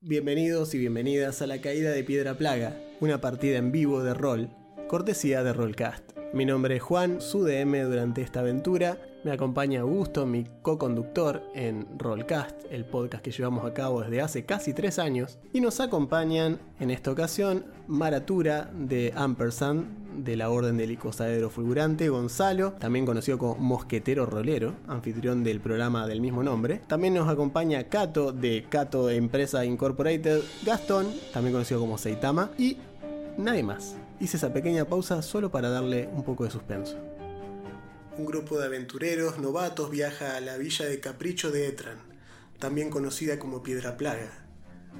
Bienvenidos y bienvenidas a La Caída de Piedra Plaga, una partida en vivo de rol, cortesía de Rollcast. Mi nombre es Juan, su DM durante esta aventura. Me acompaña Augusto, mi co-conductor en Rollcast, el podcast que llevamos a cabo desde hace casi tres años. Y nos acompañan en esta ocasión Maratura de Ampersand, de la Orden del Icosaedro Fulgurante, Gonzalo, también conocido como Mosquetero Rolero, anfitrión del programa del mismo nombre. También nos acompaña Cato de Cato Empresa Incorporated, Gastón, también conocido como Seitama, y nadie más. Hice esa pequeña pausa solo para darle un poco de suspenso. Un grupo de aventureros novatos viaja a la villa de Capricho de Etran, también conocida como Piedra Plaga,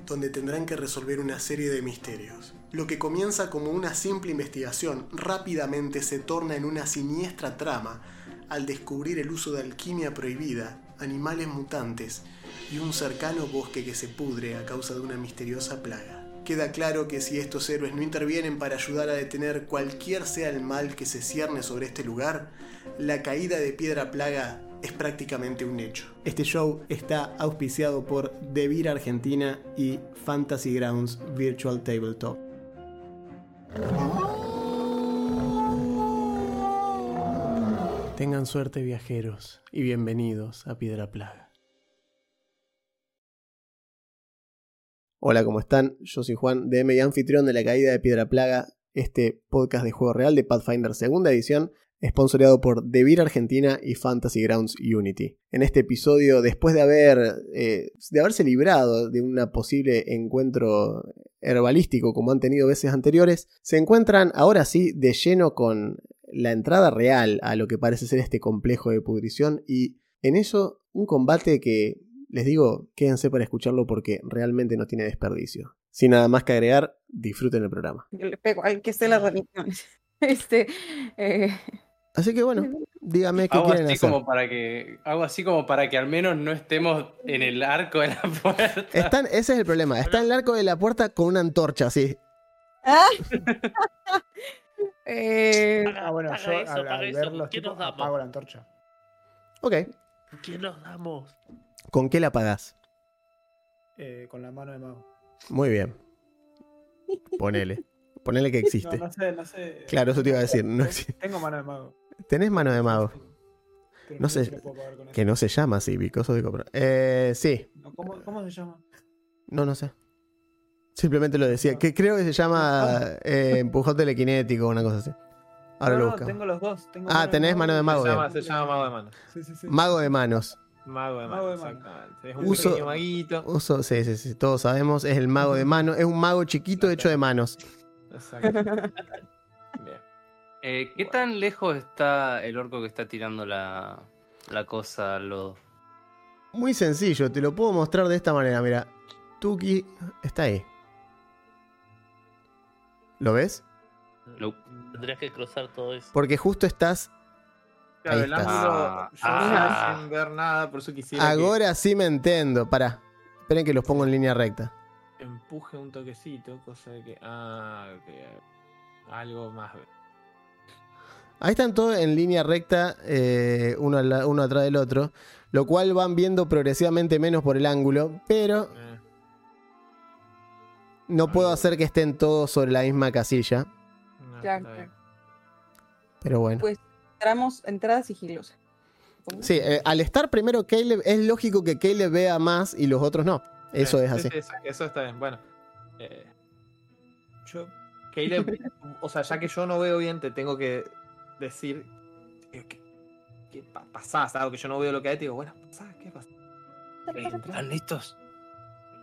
donde tendrán que resolver una serie de misterios. Lo que comienza como una simple investigación rápidamente se torna en una siniestra trama al descubrir el uso de alquimia prohibida, animales mutantes y un cercano bosque que se pudre a causa de una misteriosa plaga. Queda claro que si estos héroes no intervienen para ayudar a detener cualquier sea el mal que se cierne sobre este lugar, la caída de Piedra Plaga es prácticamente un hecho. Este show está auspiciado por Devir Argentina y Fantasy Grounds Virtual Tabletop. Tengan suerte viajeros y bienvenidos a Piedra Plaga. Hola, ¿cómo están? Yo soy Juan, DM y anfitrión de la caída de Piedra Plaga, este podcast de juego real de Pathfinder segunda edición, sponsoreado por Devir Argentina y Fantasy Grounds Unity. En este episodio, después de, haber, eh, de haberse librado de un posible encuentro herbalístico como han tenido veces anteriores, se encuentran ahora sí de lleno con la entrada real a lo que parece ser este complejo de pudrición y en eso un combate que les digo, quédense para escucharlo porque realmente no tiene desperdicio. Sin nada más que agregar, disfruten el programa. Yo le pego al que esté las religiones. Este, eh, Así que bueno, dígame qué Hago quieren así hacer. como para que algo así como para que al menos no estemos en el arco de la puerta. Están, ese es el problema. Está en el arco de la puerta con una antorcha, así. ah. Eh, Ah, bueno, yo eso, al, al eso. ver los ¿Qué tipos nos damos? apago la antorcha. Ok. ¿Qué nos damos? ¿Con qué la apagás? eh, con la mano de mago. Muy bien. Ponele. Ponele que No, existe. no sé, no sé. Claro, eso te iba a decir. No Tengo- existe. Tengo mano de mago. ¿Tenés mano de mago? Pero No sé Que eso. no se llama así, Bicoso de Copra. Eh, sí. No, ¿Cómo, ¿Cómo se llama? No, no sé. Simplemente lo decía. Que creo que se llama eh, empujón telequinético o una cosa así. Ahora no, lo no, buscamos. tengo los dos. Tengo Ah, tenés mano de mago. Se llama, bien. se llama mago de manos. Sí, sí, sí. Mago de manos. Mago de Mago manos, de exactamente. Es un Uso- pequeño maguito. Uso, sí, sí, sí. Todos sabemos. Es el mago de manos. Es un mago chiquito hecho de manos. Exacto. Bien. Eh, ¿Qué tan lejos está el orco que está tirando la, la cosa a los... Muy sencillo. Te lo puedo mostrar de esta manera. Mira. Tuki está ahí. ¿Lo ves? No. Tendrías que cruzar todo eso. Porque justo estás. Claro, Ahí el estás. ángulo. Ah, Yo ah. sin ver nada, por eso quisiera que Ahora sí me entiendo. Pará. Esperen que los pongo en línea recta. empuje un toquecito, cosa de que. Ah, ok. Algo más. Ahí están todos en línea recta, eh, uno, la- uno atrás del otro, lo cual van viendo progresivamente menos por el ángulo, pero Eh, no puedo hacer que estén todos sobre la misma casilla. no. Pero bueno. pues entramos entrada sigilosa. Sí, eh, al estar primero Caleb, es lógico que Caleb vea más y los otros no. Eso Eh, es sí, así. sí, eso, eso está bien. Bueno. Eh, Yo, Caleb, o sea, ya que yo no veo bien, te tengo que decir que, que pa- pasás, algo que yo no veo lo que hay, te digo, bueno, pasá, ¿qué pasa? ¿Están listos?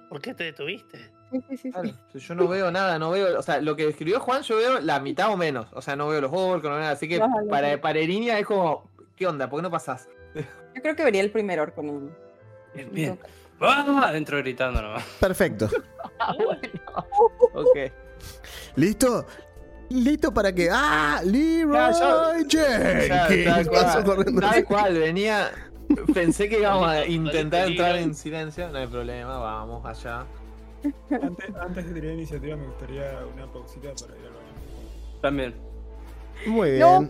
¿Por qué te detuviste? Sí, sí, sí, sí. Claro, yo no veo nada, no veo, o sea, lo que escribió Juan, yo veo la mitad o menos, o sea, no veo los orcos, no veo nada, así que Ajá, para, para Erinia es como, ¿qué onda? ¿Por qué no pasás? Yo creo que vería el primer orco. ¿no? Bien, bien. ¡Ah! Adentro gritando nomás. Perfecto. Ah, bueno. Ok. ¿Listo? ¿Listo para que.? ¡Ah! ¡Leroy Ya, yo- Ya, Jenkins! tal cual, venía, pensé que íbamos a intentar entrar en silencio, no hay problema, vamos allá. Antes, antes de tirar iniciativa, me gustaría una pausita para ir al baño. También. Muy bien. No.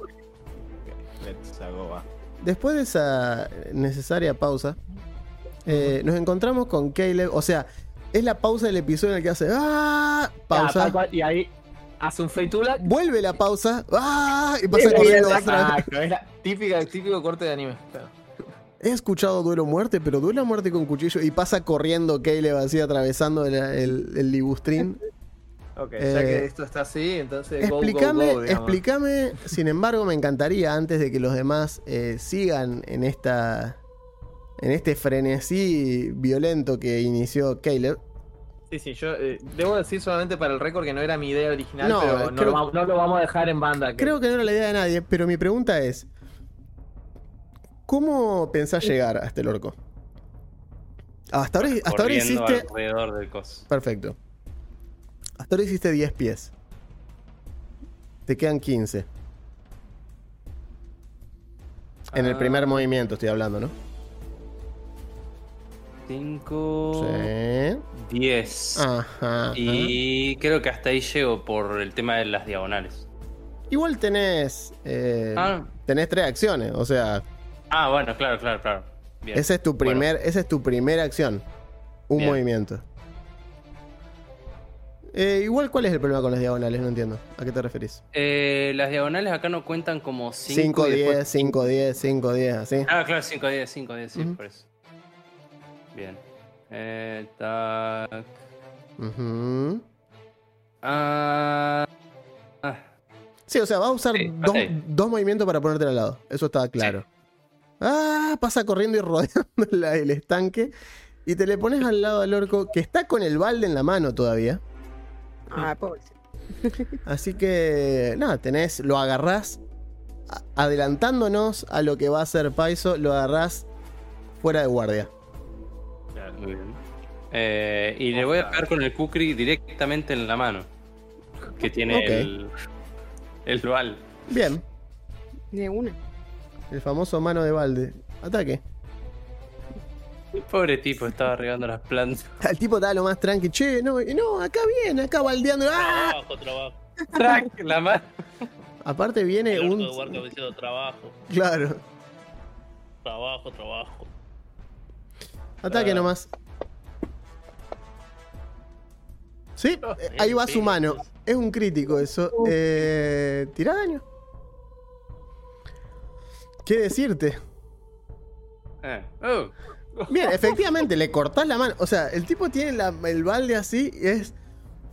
Let's go, va. Después de esa necesaria pausa, eh, nos encontramos con Caleb. O sea, es la pausa del episodio en el que hace ¡Ah! Ah, Pausa. y ahí hace un feitula. Vuelve la pausa. ¡Ah! Y pasa corriendo otra vez. Es la típica, típico corte de anime. He escuchado duelo a muerte, pero duelo a muerte con cuchillo. Y pasa corriendo Caleb así atravesando el, el, el libustrín. Ok, Eh, ya que esto está así, entonces Explícame, go, go, explícame, sin embargo, me encantaría, antes de que los demás eh, sigan en esta. En este frenesí violento que inició Caleb. Sí, sí, yo eh, debo decir solamente para el récord que no era mi idea original, No, pero no, creo- lo, vamos- no lo vamos a dejar en banda. Creo que no era la idea de nadie, pero mi pregunta es: ¿Cómo pensás llegar a este orco? Hasta ahora, hasta ahora hiciste. alrededor del coso. Perfecto. Hasta ahora hiciste 10 pies. Te quedan 15. En el Ah. primer movimiento estoy hablando, ¿no? 5, Sí. 10. Ajá. Y creo que hasta ahí llego por el tema de las diagonales. Igual tenés. eh, Ah. Tenés tres acciones. O sea, Ah, bueno, claro, claro, claro. Bien. esa es tu Bueno, primer, esa es tu primera acción. Un Bien. movimiento. Eh, igual, ¿cuál es el problema con las diagonales? No entiendo. ¿A qué te referís? eh, las diagonales acá no cuentan como 5 5, 10, 5, 10, 5, 10, así. Ah, claro, 5, 10, 5, 10, sí, Ujú. por eso. Bien. Eh, tac. Ujú. Ah, ah, Sí, o sea, vas a usar Sí, dos, dos movimientos para ponerte al lado. Eso está claro. Ah, pasa corriendo y rodeando la- el estanque. Y te le pones al lado al orco que está con el balde en la mano todavía. Ah, pobre. Así que, nada, tenés, lo agarrás adelantándonos a lo que va a hacer Paiso, lo agarrás fuera de guardia. muy bien. Eh, y le voy a pegar con el Kukri directamente en la mano. Que tiene el. El Val. Bien, De una. El famoso mano de balde. Ataque. Pobre tipo, estaba regando las plantas. El tipo estaba lo más tranqui. Che, no, no, acá viene, acá baldeando. ¡Ah! Trabajo, trabajo. ¡Track! La mano. Aparte viene El un. de diciendo trabajo, Claro. trabajo, trabajo. Ataque Ah. nomás. Sí, eh, ahí va su mano. Es un crítico eso. Eh, Tira daño. ¿Qué decirte? Eh. Oh. Bien, efectivamente, le cortás la mano. O sea, el tipo tiene la- el balde así y es.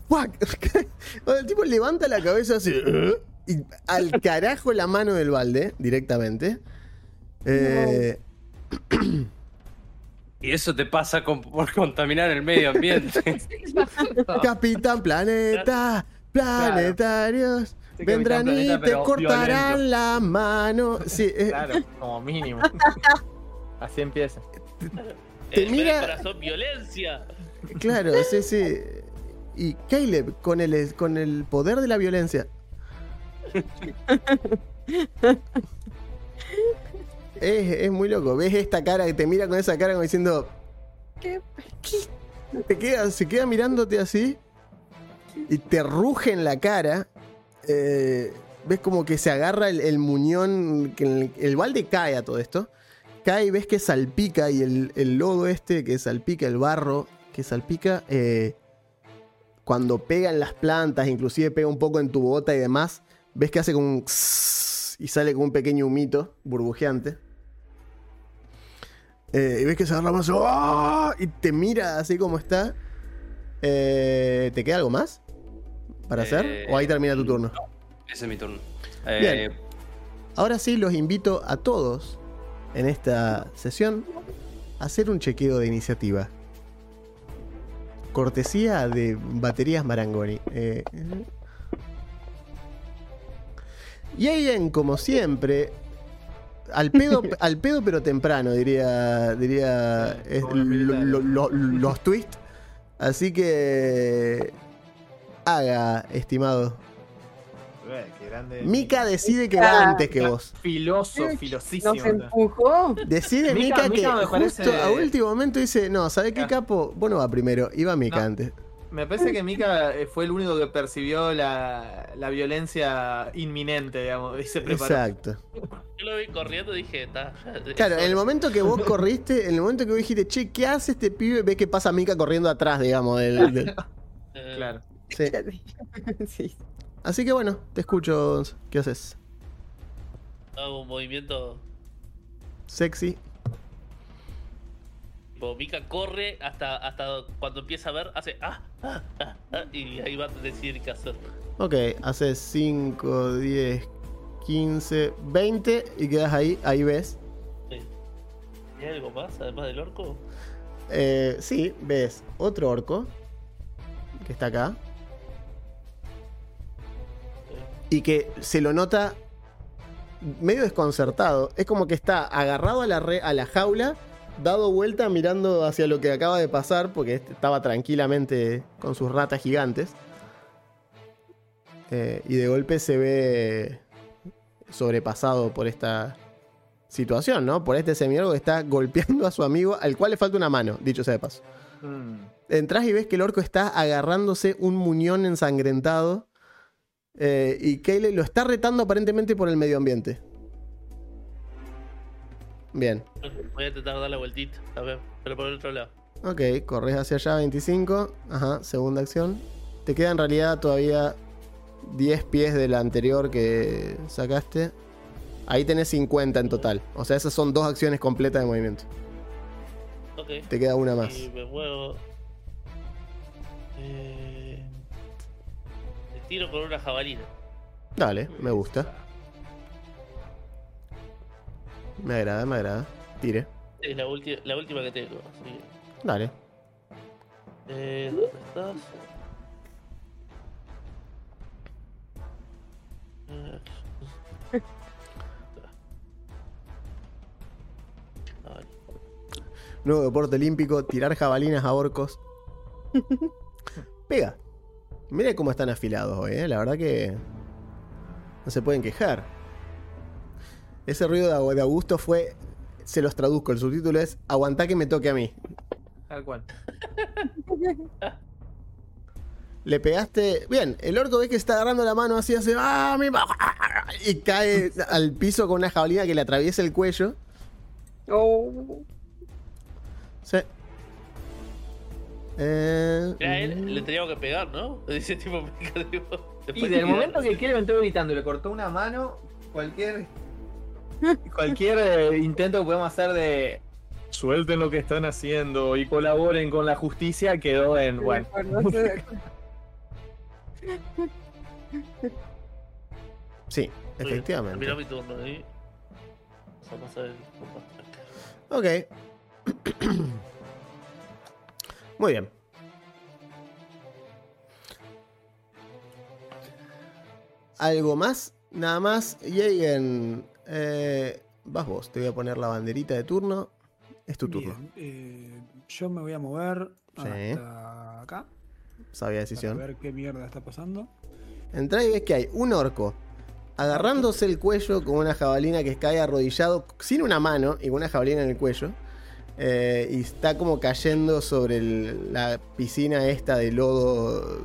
¡Fuck! O sea, el tipo levanta la cabeza así. ¿eh? Y al carajo la mano del balde directamente. Eh, Y eso te pasa con- por contaminar el medio ambiente. Capitán Planeta, planetarios. Vendrán y Planeta, te cortarán violento. la mano. Sí, eh, Claro, como mínimo. Así empieza. Te El mira- corazón, violencia. claro, sí, sí. Y Caleb, con el, con el poder de la violencia. Es, es muy loco. Ves esta cara que te mira con esa cara como diciendo. ¿Qué? ¿Qué? Te queda, se queda mirándote así. Y te ruge en la cara. Eh, ves como que se agarra el, muñón. Que el, balde cae a todo esto. Cae y ves que salpica. Y el, lodo este que salpica, el barro que salpica. eh, cuando pega en las plantas, inclusive pega un poco en tu bota y demás. Ves que hace como un. Y sale como un pequeño humito burbujeante. Eh, y ves que se agarra más ¡ah! y te mira así como está. ¿Te queda algo más para hacer? Eh, ¿O ahí termina tu turno? Ese es mi turno. Bien. Eh, Ahora sí los invito a todos en esta sesión a hacer un chequeo de iniciativa. Cortesía de baterías Marangoni. Eh, eh. y Aiden, como siempre, al pedo, al pedo pero temprano, diría, diría eh, los lo- militares. lo- lo- los twists. Así que haga, estimado. Eh, grande. Mika decide que va antes que vos. Filoso, filosísimo. Nos empujó. Decide Mika- Mika, que Mika justo parece- a último momento dice, no, ¿sabes qué Ah. capo? Vos no va primero, iba Mika No. antes. Me parece que Mika eh, fue el único que percibió la, la violencia inminente, digamos, y se preparó. Exacto. Yo lo vi corriendo y dije, está. Claro, en el momento que vos corriste, en el momento que vos dijiste, che, ¿qué hace este pibe? Ves que pasa Mika corriendo atrás, digamos. del- del- Claro. Sí. Sí. Así que bueno, te escucho. ¿Qué haces? Hago un movimiento. Sexy. Mika corre hasta, hasta cuando empieza a ver, hace. Ah, ah, ah, ah, y ahí va a decidir qué hacer. Ok, haces 5, 10, 15, 20 y quedas ahí, ahí ves. Sí. ¿Y algo más además del orco? Eh, sí, ves otro orco que está acá y que se lo nota medio desconcertado. Es como que está agarrado a la, re- a la jaula, dado vuelta mirando hacia lo que acaba de pasar, porque este estaba tranquilamente con sus ratas gigantes. Eh, y de golpe se ve sobrepasado por esta situación, ¿no? Por este semiorgo que está golpeando a su amigo, al cual le falta una mano, dicho sea de paso. Mm. Entrás y ves que el orco está agarrándose un muñón ensangrentado. Eh, y Kayle lo está retando aparentemente por el medio ambiente. Bien. Voy a intentar dar la vueltita, a ver, pero por el otro lado. Ok, corres hacia allá 25. Ajá, segunda acción. Te queda en realidad todavía 10 pies de la anterior que sacaste. Ahí tenés 50 en total. O sea, esas son dos acciones completas de movimiento. Ok. Te queda una más. Y me muevo. Eh... Tiro con una jabalina. Dale, me gusta. Me agrada, me agrada. Tire. Es la, la última que tengo. Así que, Dale. eh, ¿Dónde estás? Nuevo deporte olímpico, tirar jabalinas a orcos. Pega. Mira cómo están afilados hoy, ¿eh? La verdad que no se pueden quejar. Ese ruido de Augusto fue... Se los traduzco, el subtítulo es Aguantá que me toque a mí. Tal cual. Le pegaste... Bien, el orco ve que está agarrando la mano así, hace... ¡Ah, mi! Y cae al piso con una jabalina que le atraviesa el cuello. Oh, Sí. Eh, Era él, le teníamos que pegar, ¿no? Dice tipo, Y del de- momento que quiere me gritando y le cortó una mano, cualquier cualquier eh, intento que podemos hacer de suelten lo que están haciendo y colaboren con la justicia quedó en bueno. sí, efectivamente. Terminó mi turno ahí. Vamos a pasar el. Ok. Muy bien. ¿Algo más? Nada más. Jagen, eh, vas vos. Te voy a poner la banderita de turno. Es tu turno. Bien, eh, yo me voy a mover Sí. hasta acá Sabia decisión. ver qué mierda está pasando. Entrá y ves que hay un orco agarrándose el cuello con una jabalina que cae arrodillado sin una mano y con una jabalina en el cuello. Eh, y está como cayendo sobre el- la piscina esta de lodo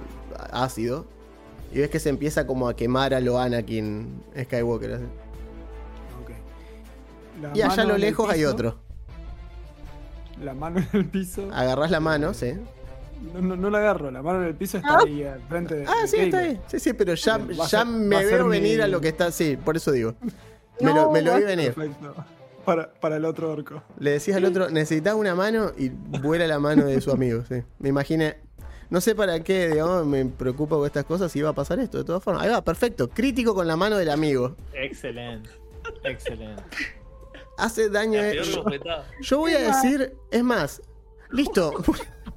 ácido. Y ves que se empieza como a quemar a lo Anakin Skywalker. así. Y allá a lo lejos hay otro. La mano en el piso. Agarrás la mano, sí. No, no, no la agarro, la mano en el piso está Ah. ahí al frente de. Ah, de sí, está ahí. Sí, sí, pero ya, ya ser- me veo mi- venir a lo que está. Sí, por eso digo. Me, lo, me lo vi venir. Perfecto. Para, para el otro orco. Le decís al otro, necesitas una mano y vuela la mano de su amigo. Sí. Me imaginé. No sé para qué, digamos, me preocupa con estas cosas si iba a pasar esto, de todas formas. Ahí va, perfecto. Crítico con la mano del amigo. Excelente. Excelente. Hace daño. Eh. Yo, voy a decir, es más, listo.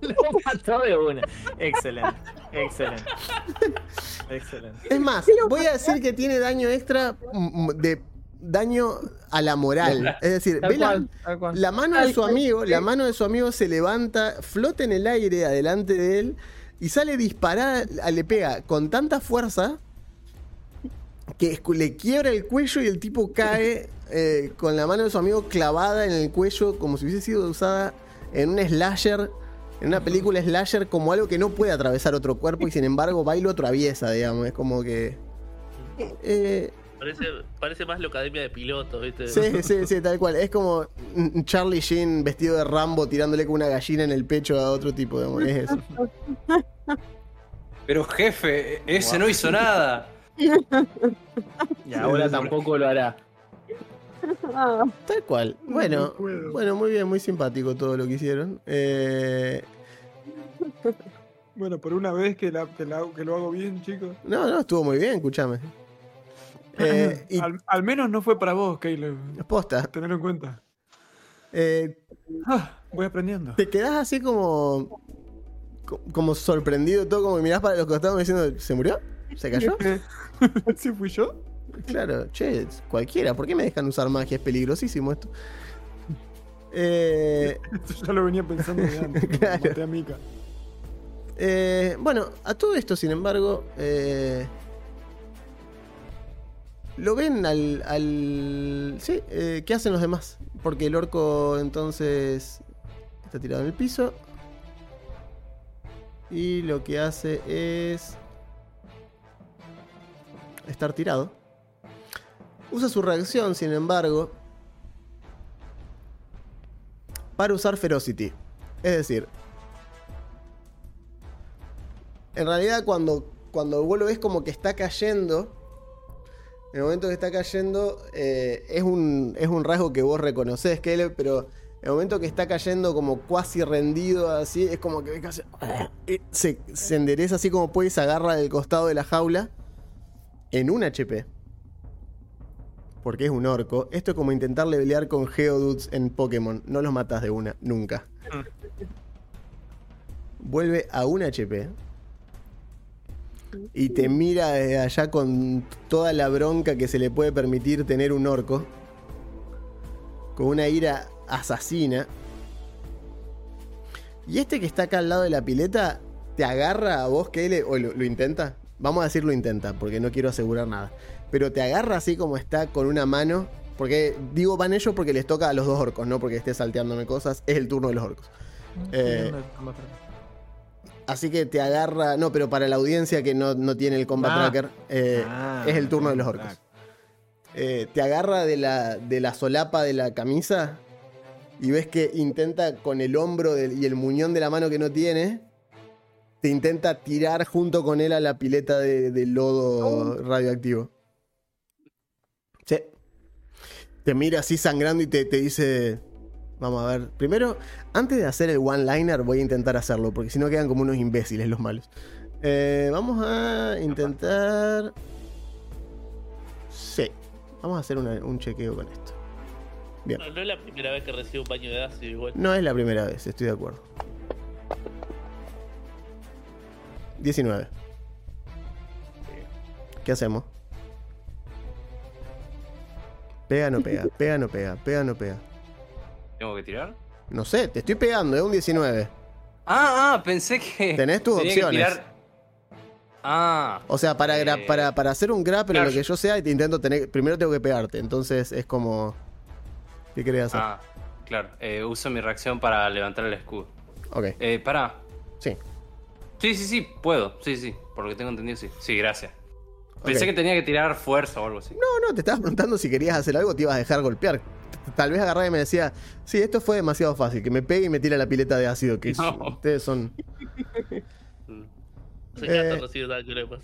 Lo mató de una. Excelente. Excelente. Excelente. Es más, voy a decir que tiene daño extra mm, de daño a la moral. Es decir, ve la, cual, mano de su amigo, la mano de su amigo se levanta, flota en el aire adelante de él y sale disparada, le pega con tanta fuerza que le quiebra el cuello y el tipo cae eh, con la mano de su amigo clavada en el cuello como si hubiese sido usada en un slasher en una película slasher como algo que no puede atravesar otro cuerpo y sin embargo va y lo atraviesa, digamos. Es como que. Eh, Parece, parece más la academia de pilotos, ¿viste? sí, sí, sí, tal cual. Es como Charlie Sheen vestido de Rambo tirándole con una gallina en el pecho a otro tipo, digamos. Es eso. Pero jefe, ese no hizo nada. Y ahora tampoco lo hará. Tal cual. Bueno, No bueno, muy bien, muy simpático todo lo que hicieron. Eh, Bueno, por una vez que, la, que, la- que lo hago bien, chicos. no, no, estuvo muy bien, escúchame. Eh, y al, al menos no fue para vos, Caleb. posta, Tenerlo en cuenta. eh, Ah, voy aprendiendo. te quedás así como. co- como sorprendido todo, como mirás para los costados diciendo, ¿se murió? ¿Se cayó? ¿Sí fui yo? Claro, che, cualquiera, ¿por qué me dejan usar magia? Es peligrosísimo esto. Eh, Esto ya lo venía pensando de antes. Claro. a Mika. eh, bueno, a todo esto, sin embargo, eh, lo ven al... al sí, eh, ¿qué hacen los demás? Porque el orco entonces está tirado en el piso. Y lo que hace es... Estar tirado. Usa su reacción, sin embargo, para usar Ferocity. Es decir, en realidad cuando, cuando vos lo ves como que está cayendo, en el momento que está cayendo, eh, es, un, es un rasgo que vos reconoces, Caleb, pero en el momento que está cayendo como cuasi rendido así, es como que y se, se endereza así como puede y se agarra del costado de la jaula en un HP. Porque es un orco. Esto es como intentar levelear con Geodudes en Pokémon. No los matas de una, nunca. Vuelve a un HP. Y te mira desde allá con toda la bronca que se le puede permitir tener un orco. Con una ira asesina. Y este que está acá al lado de la pileta, te agarra a vos, que o lo, lo intenta. Vamos a decir lo intenta, porque no quiero asegurar nada. Pero te agarra así como está con una mano. Porque digo van ellos porque les toca a los dos orcos, no porque esté salteándome cosas. Es el turno de los orcos. Eh, Así que te agarra. No, pero para la audiencia que no, no tiene el combat Ah. tracker, eh, Ah, es el turno de los orcos. Eh, te agarra de la, de la solapa de la camisa y ves que intenta con el hombro del- y el muñón de la mano que no tiene, te intenta tirar junto con él a la pileta de, de lodo radioactivo. Sí. Te mira así sangrando y te, te dice, vamos a ver, primero, antes de hacer el one-liner voy a intentar hacerlo, porque si no quedan como unos imbéciles los malos. Eh, vamos a intentar... Sí, vamos a hacer una- un chequeo con esto. Bien. No, no es la primera vez que recibo un baño de ácido igual. No es la primera vez, estoy de acuerdo. 19. ¿Qué hacemos? Pega, no pega, pega, no pega, pega, no pega. ¿Tengo que tirar? No sé, te estoy pegando, es un 19. Ah, ah, pensé que. Tenés tus que opciones. tirar- Ah, O sea, para, Eh, para, para hacer un grapple claro, lo que yo sea, te intento tener. Primero tengo que pegarte, entonces es como. ¿Qué querés hacer? ah, claro. Eh, uso mi reacción para levantar el escudo. Ok, Eh, pará. sí. Sí, sí, sí, puedo. Sí, sí. Por lo que tengo entendido, sí. Sí, gracias. Pensé que tenía que tirar fuerza o algo así. No, no, te estabas preguntando si querías hacer algo, te ibas a dejar golpear. Tal vez agarraba y me decía, sí, esto fue demasiado fácil, que me pegue y me tire la pileta de ácido, que No. ustedes son... Se Eh, pasa.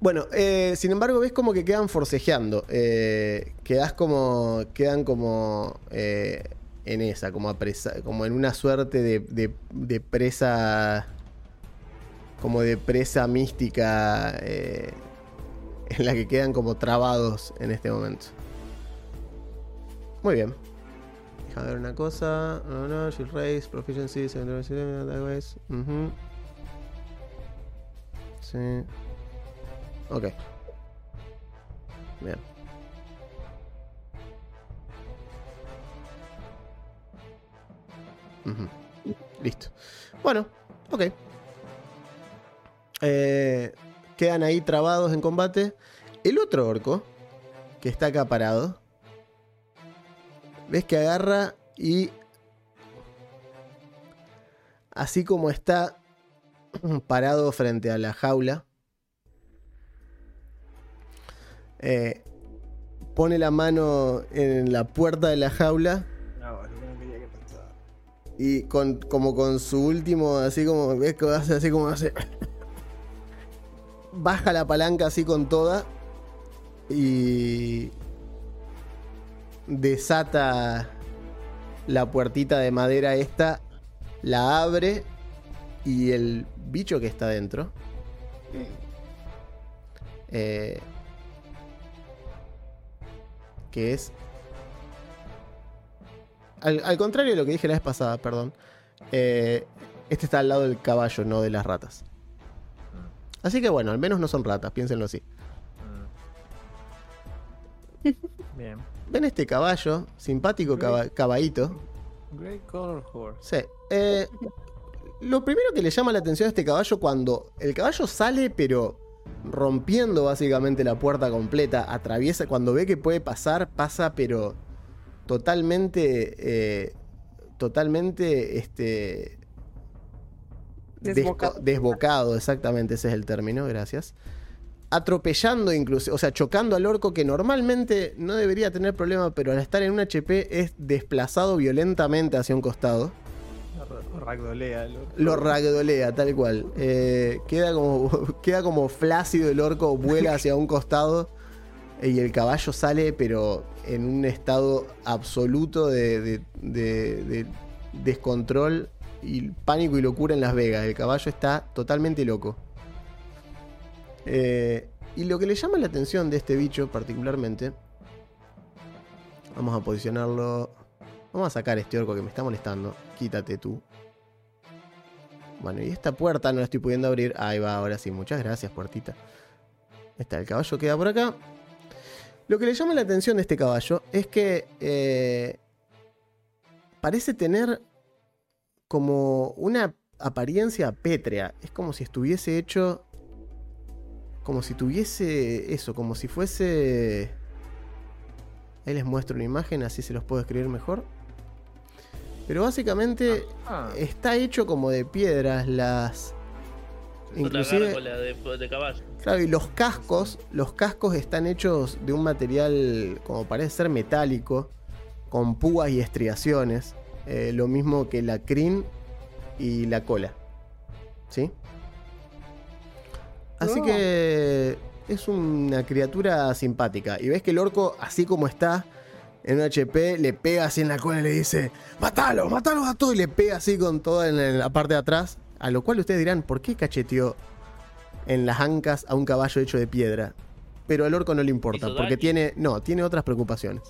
Bueno, eh, sin embargo, ves como que quedan forcejeando. Eh, quedas como. Quedan como. eh, en esa, como apresa, como en una suerte de, de- de presa. Como de presa mística. eh, en la que quedan como trabados en este momento. Muy bien. Déjame ver una cosa. No, no, shield race, proficiency, otherwise. Ujú. Sí. Ok. Bien. Ujú. Listo. Bueno, ok. Eh, quedan ahí trabados en combate. El otro orco, que está acá parado, ves que agarra y así como está parado frente a la jaula, eh, pone la mano en la puerta de la jaula No, que no quería que y con, como con su último, así como, ves que hace así como hace. Baja la palanca así con toda y desata la puertita de madera esta, la abre y el bicho que está dentro eh, que es al, contrario de lo que dije la vez pasada, perdón. eh, este está al lado del caballo, no de las ratas. Así que bueno, al menos no son ratas, piénsenlo así. Bien. ¿Ven este caballo? Simpático caba- caballito. Great Color Horse. Sí. eh, lo primero que le llama la atención a este caballo cuando el caballo sale, pero rompiendo básicamente la puerta completa, atraviesa, cuando ve que puede pasar, pasa, pero totalmente, eh, totalmente, este, Desbocado. desbocado, exactamente, ese es el término, gracias. Atropellando incluso, o sea, chocando al orco que normalmente no debería tener problema, pero al estar en un HP es desplazado violentamente hacia un costado. Ragdolea. Lo ragdolea, tal cual. Eh, queda, como, queda como flácido el orco, vuela hacia un costado y el caballo sale, pero en un estado absoluto de, de- de- de descontrol y pánico y locura en Las Vegas. El caballo está totalmente loco. Eh, y lo que le llama la atención de este bicho particularmente, vamos a posicionarlo. Vamos a sacar este orco que me está molestando. Quítate tú. Bueno, y esta puerta no la estoy pudiendo abrir. Ahí va, ahora sí. Muchas gracias, puertita. Está, el caballo queda por acá. Lo que le llama la atención de este caballo es que eh, parece tener como una apariencia pétrea. Es como si estuviese hecho. Como si tuviese eso, como si fuese. Ahí les muestro una imagen, así se los puedo escribir mejor. Pero básicamente Ah, está hecho como de piedras las. Inclusive, de, de caballo. claro, y los cascos, los cascos están hechos de un material como parece ser metálico, con púas y estriaciones, eh, lo mismo que la crin y la cola, ¿sí? Así Oh. que es una criatura simpática y ves que el orco, así como está en un HP, le pega así en la cola y le dice, matalo, matalo a todo y le pega así con todo en la parte de atrás, a lo cual ustedes dirán, ¿por qué cacheteó en las ancas a un caballo hecho de piedra? Pero al orco no le importa, ¿Hizo porque tiene, no, tiene otras preocupaciones.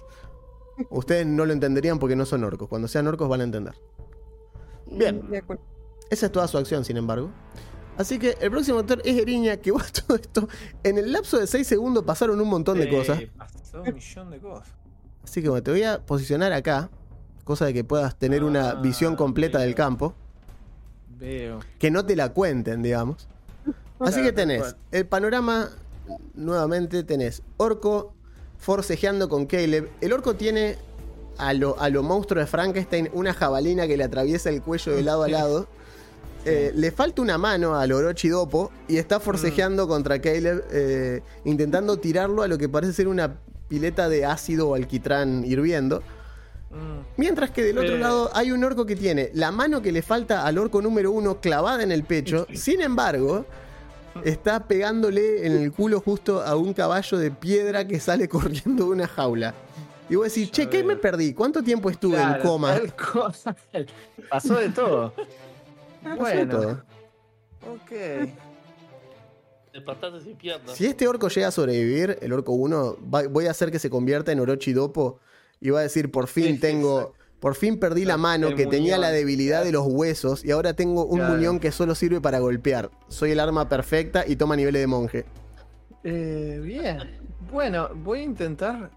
Ustedes no lo entenderían porque no son orcos. Cuando sean orcos van a entender. Bien. De acuerdo. Esa es toda su acción, sin embargo. Así que el próximo actor es Eriña, que vos todo esto. En el lapso de 6 segundos pasaron un montón de eh, cosas. Pasó un millón de cosas. Así que bueno, te voy a posicionar acá. Cosa de que puedas tener una Ah, visión completa del campo. Veo. Que no te la cuenten, digamos. Así Claro, que tenés cual. el panorama. Nuevamente tenés Orco forcejeando con Caleb. El orco tiene a lo, a lo monstruo de Frankenstein una jabalina que le atraviesa el cuello de lado a lado. Eh, le falta una mano al Orochi Dopo y está forcejeando contra Caleb, eh, intentando tirarlo a lo que parece ser una pileta de ácido o alquitrán hirviendo. Mm, Mientras que del otro Eh. lado hay un orco que tiene la mano que le falta al orco número uno clavada en el pecho. Sin embargo, está pegándole en el culo justo a un caballo de piedra que sale corriendo de una jaula. Y vos decís, che, ¿qué me perdí? ¿Cuánto tiempo estuve en coma? Pasó de todo. bueno, ok. Despertaste sin piernas. Si este orco llega a sobrevivir, el orco 1, va- voy a hacer que se convierta en Orochi Dopo y va a decir, por fin Sí, tengo, exacto. por fin perdí la mano que tenía la debilidad claro. de los huesos y ahora tengo un Claro. muñón que solo sirve para golpear. Soy el arma perfecta y toma niveles de monje. Eh, bien. Bueno, voy a intentar.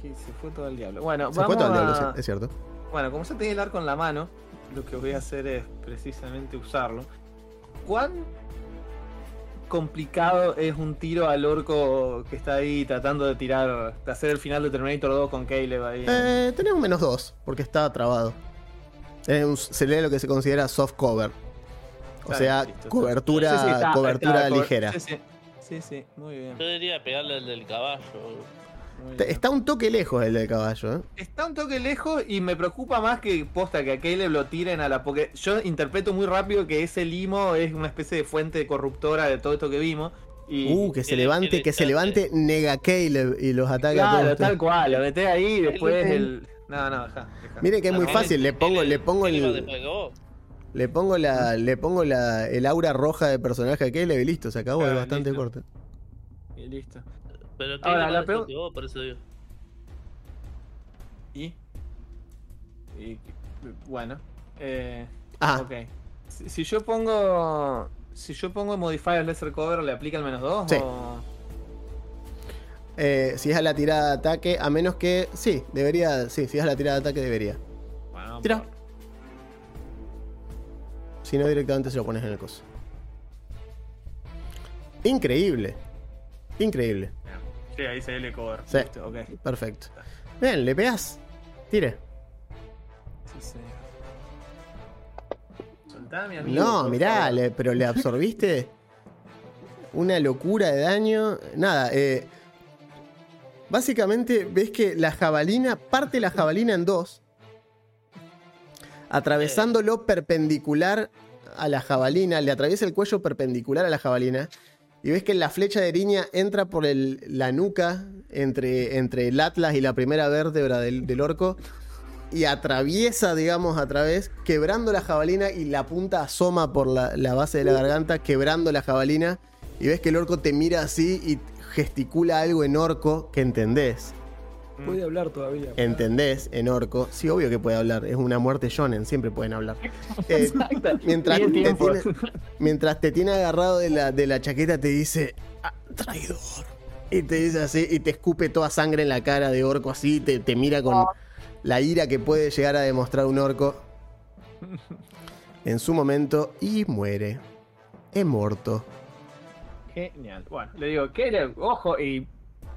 Sí, se fue todo el diablo. Bueno, Se fue vamos todo el diablo, a- sí, es cierto. Bueno, como ya tenía el arco en la mano, lo que voy a hacer es precisamente usarlo. ¿Cuán complicado es un tiro al orco que está ahí tratando de tirar, de hacer el final de Terminator 2 con Caleb ahí? Eh, tenés un menos 2, porque está trabado. Un- se lee lo que se considera soft cover. O Claro, sea, listo. cobertura, Sí, sí, está- cobertura está- ligera. Sí, sí. Sí, sí, muy bien. Yo diría pegarle al del caballo. Está un toque lejos el del caballo, ¿eh? Está un toque lejos y me preocupa más que posta que a Caleb lo tiren a la. Porque yo interpreto muy rápido que ese limo es una especie de fuente corruptora de todo esto que vimos. Y, Uh, que se levante, que se levante Nega Caleb y los ataque a claro, todos. tal cual, lo metés ahí y después el. No, no, deja. deja. Mire que es muy fácil, le pongo, le pongo el, después que vos. le pongo la, le pongo la, el aura roja de personaje a Caleb y listo, se acabó, es bastante listo. corto. Y listo. Pero que Ahora, la vos, por eso digo. Y. y bueno. Eh, Ah, Ok. Si, si yo pongo. Si yo pongo Modifier Lesser Cover, ¿le aplica el menos 2? Sí. O... eh, si es a la tirada de ataque, a menos que, sí, debería, sí, si es a la tirada de ataque debería. Bueno, Tira. por- Si no, directamente se lo pones en el coso. Increíble. Increíble. Sí, ahí se L cover. Sí. Listo, ok. Perfecto. Bien, le pegas. Tire. Sí, señor. Soltá, mi amigo. No, mirá, le- pero le absorbiste una locura de daño. Nada, eh, básicamente ves que la jabalina parte la jabalina en dos, atravesándolo perpendicular a la jabalina, le atraviesa el cuello perpendicular a la jabalina. Y ves que la flecha de Eriña entra por la nuca entre, entre el atlas y la primera vértebra del, del orco y atraviesa, digamos, a través, quebrando la jabalina y la punta asoma por la, la base de la garganta, quebrando la jabalina. Y ves que el orco te mira así y gesticula algo en orco que entendés. Puede hablar todavía. ¿Entendés? En orco. Sí, obvio que puede hablar. Es una muerte shonen, siempre pueden hablar. Eh, mientras, te tiene, mientras te tiene agarrado de la, de la chaqueta, te dice: "Ah, traidor. Y te dice así, y te escupe toda sangre en la cara de orco así, te, te mira con la ira que puede llegar a demostrar un orco. En su momento, y muere. He muerto. Genial. Bueno, le digo, ¿qué le- Ojo, y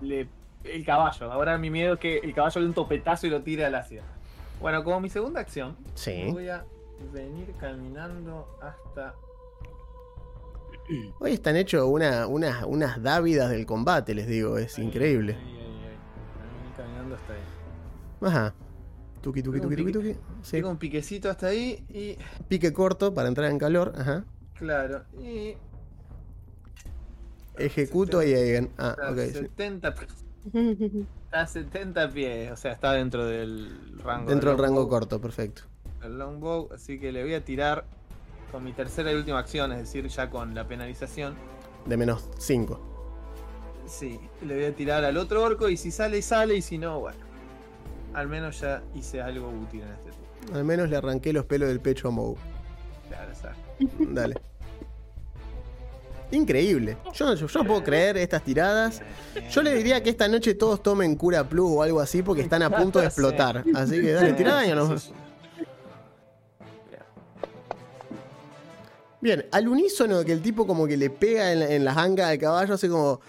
le- el caballo. Ahora mi miedo es que el caballo le dé un topetazo y lo tire al ácido. Bueno, como mi segunda acción, Sí. voy a venir caminando hasta. Hoy están hechos una- unas, unas dávidas del combate, les digo. Es increíble. Ahí, ahí, ahí. Voy a venir caminando hasta ahí. Ajá. Tuki, tuki, tuki, tuki, tuki. Sí. Tengo un piquecito hasta ahí y. Pique corto para entrar en calor. Ajá. Claro, y. Ejecuto y Eigen. Ah, ok. sí. 70, está a 70 pies, o sea, está dentro del rango. Dentro del rango corto, perfecto. del longbow, así que le voy a tirar con mi tercera y última acción, es decir, ya con la penalización. De menos 5. Sí, le voy a tirar al otro orco y si sale, sale, y si no, bueno. Al menos ya hice algo útil en este turno. Al menos le arranqué los pelos del pecho a Moe. Claro, Dale. Increíble. Yo, yo, yo no puedo creer estas tiradas. Yo le diría que esta noche todos tomen cura plus o algo así porque están a punto de explotar. Así que dale, tirada y nos-. Bien, al unísono que el tipo como que le pega en, la- en las angas al caballo, hace como.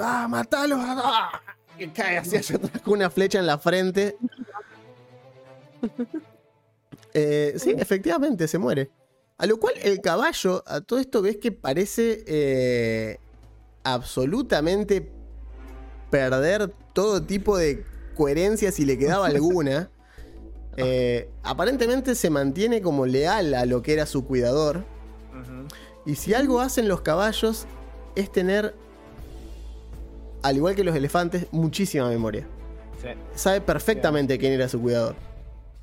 ¡Ah, matalos! ¡Ah! Que cae así hacia atrás con una flecha en la frente. Eh, sí, efectivamente, se muere. A lo cual el caballo, a todo esto ves que parece eh, absolutamente perder todo tipo de coherencia si le quedaba alguna. Eh, aparentemente se mantiene como leal a lo que era su cuidador. Y si algo hacen los caballos es tener, al igual que los elefantes, muchísima memoria. Sí. Sabe perfectamente quién era su cuidador.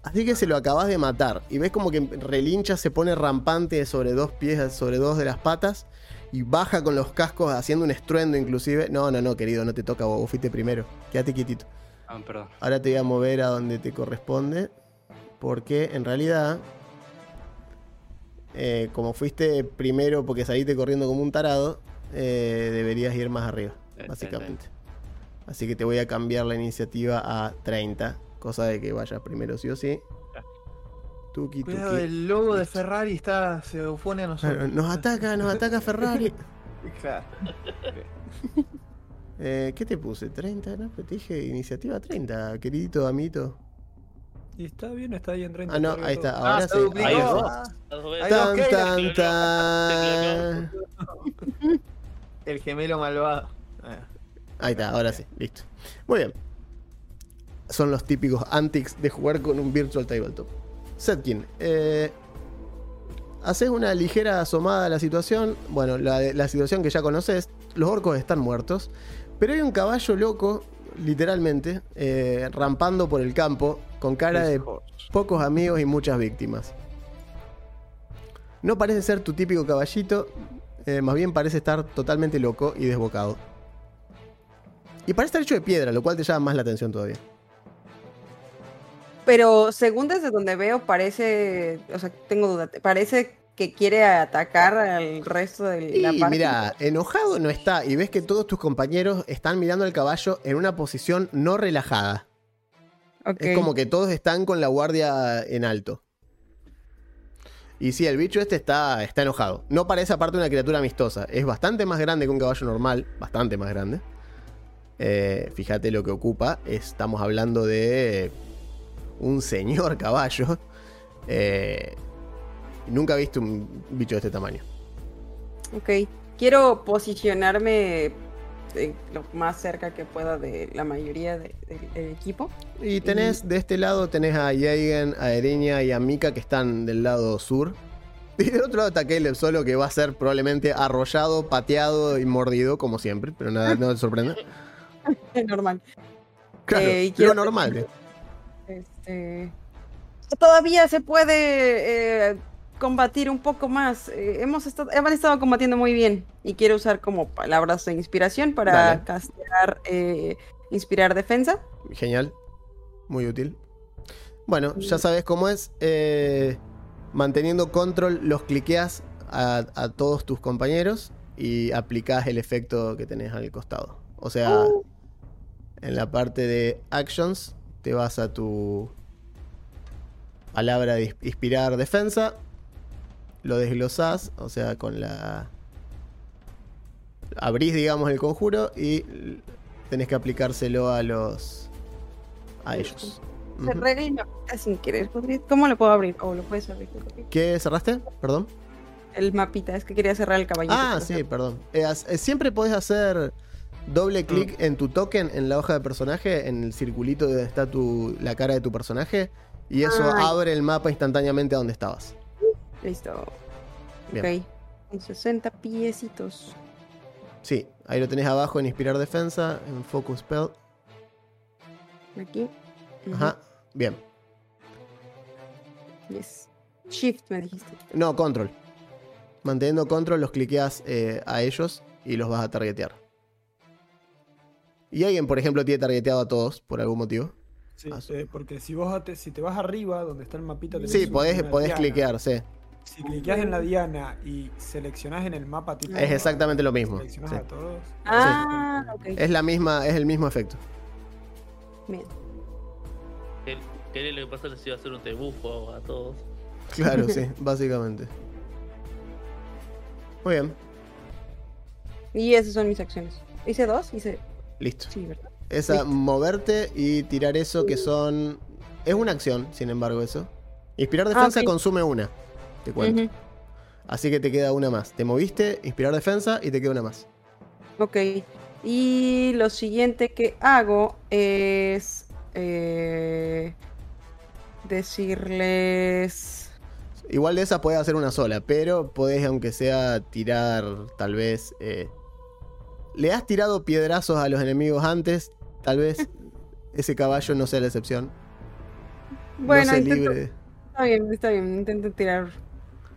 Así que se lo acabas de matar. Y ves como que relincha, se pone rampante sobre dos pies, sobre dos de las patas. Y baja con los cascos haciendo un estruendo inclusive. No, no, no, querido, no te toca vos, vos fuiste primero. Quédate quietito. Ah, perdón. Ahora te voy a mover a donde te corresponde. Porque en realidad, eh, como fuiste primero porque saliste corriendo como un tarado, eh, deberías ir más arriba, básicamente. Así que te voy a cambiar la iniciativa a 30. Cosa de que vayas primero sí o sí. Tuki, tuki. Cuidado, el logo de Ferrari está, se opone a nosotros. Claro, Nos ataca, nos ataca Ferrari. Claro. Eh, ¿Qué te puse? ¿30? ¿No? Pero te dije iniciativa 30, queridito amito. Y está bien, está ahí en 30. Ah, no, ahí está, Ah, ahora se sí. Ahí está. Ah, Tan, tan, tan. El gemelo malvado. Ah, Ahí está, ahora sí, listo. Muy bien. Son los típicos antics de jugar con un Virtual Tabletop. Setkin, eh, haces una ligera asomada a la situación. Bueno, la, la situación que ya conoces. Los orcos están muertos. Pero hay un caballo loco, literalmente, eh, rampando por el campo, con cara de pocos amigos y muchas víctimas. No parece ser tu típico caballito, eh, más bien parece estar totalmente loco y desbocado. Y parece estar hecho de piedra, lo cual te llama más la atención todavía. Pero según desde donde veo, parece, o sea, tengo duda, parece que quiere atacar al resto de la Y parte. mira, enojado no está, y ves que todos tus compañeros están mirando al caballo en una posición no relajada. Es como que todos están con la guardia en alto. Y sí, el bicho este está, está enojado. No parece aparte una criatura amistosa. Es bastante más grande que un caballo normal. Bastante más grande. Eh, fíjate lo que ocupa. Estamos hablando de un señor caballo. Eh, nunca he visto un bicho de este tamaño. Ok. Quiero posicionarme eh, lo más cerca que pueda de la mayoría de- de- del equipo. Y tenés, de este lado tenés a Jagen, a Eriña y a Mika que están del lado sur. Y del otro lado está Caleb solo que va a ser probablemente arrollado, pateado y mordido, como siempre, pero nada, no te sorprende. Normal. Claro, Eh, y lo quiero- normal. Eh. Este, todavía se puede eh, combatir un poco más. Eh, hemos estado, hemos estado combatiendo muy bien y quiero usar como palabras de inspiración para Dale. castear, eh, inspirar defensa. Genial, muy útil. Bueno, ya sabes cómo es. manteniendo control, los cliqueas a, a todos tus compañeros y aplicás el efecto que tenés al costado. O sea, Uh. en la parte de actions, te vas a tu palabra de ins- inspirar defensa, lo desglosás, o sea, con la. Abrís, digamos, el conjuro y tenés que aplicárselo a los. a ellos. Cerré mapita sin querer. ¿podría- ¿Cómo lo puedo abrir? ¿O lo puedes abrir? ¿Qué cerraste? Perdón. El mapita, es que quería cerrar el caballito. Ah, sí, perdón. Eh, eh, siempre podés hacer doble clic en tu token en la hoja de personaje, en el circulito donde está tu, la cara de tu personaje, y eso Ay. abre el mapa instantáneamente a donde estabas. Listo. Bien. Ok. Con 60 piecitos. Sí, ahí lo tenés abajo en Inspirar Defensa, en Focus Spell. Aquí. Ajá, bien. yes. Shift, me dijiste. No, Control. Manteniendo Control, los cliqueas eh, a ellos y los vas a targetear. Y alguien, por ejemplo, tiene targeteado a todos por algún motivo. Sí, Ah, eh, porque si vos te, si te vas arriba, donde está el mapita, Sí, podés, podés diana. cliquear, sí. Si cliqueas en la diana y seleccionás en el mapa tipo. Es exactamente lo mismo. Seleccionás sí. a todos. Ah, ok. Es la misma, es el mismo efecto. Bien. ¿Qué, es lo que pasa? Les iba a hacer un debufo a todos. Claro, sí, básicamente. Muy bien, Y esas son mis acciones. Hice dos, hice. Listo. Sí, ¿verdad? Esa, Listo. moverte y tirar eso que son. Es una acción, sin embargo, eso. Inspirar defensa ok. consume una. Te cuento. Así que te queda una más. Te moviste, inspirar defensa y te queda una más. Ok. Y lo siguiente que hago es. eh, decirles. Igual de esa puedes hacer una sola, pero podés, aunque sea, tirar tal vez. eh, Le has tirado piedrazos a los enemigos antes. Tal vez ese caballo no sea la excepción. Bueno, no intento- libre. está bien, está bien. Intento tirar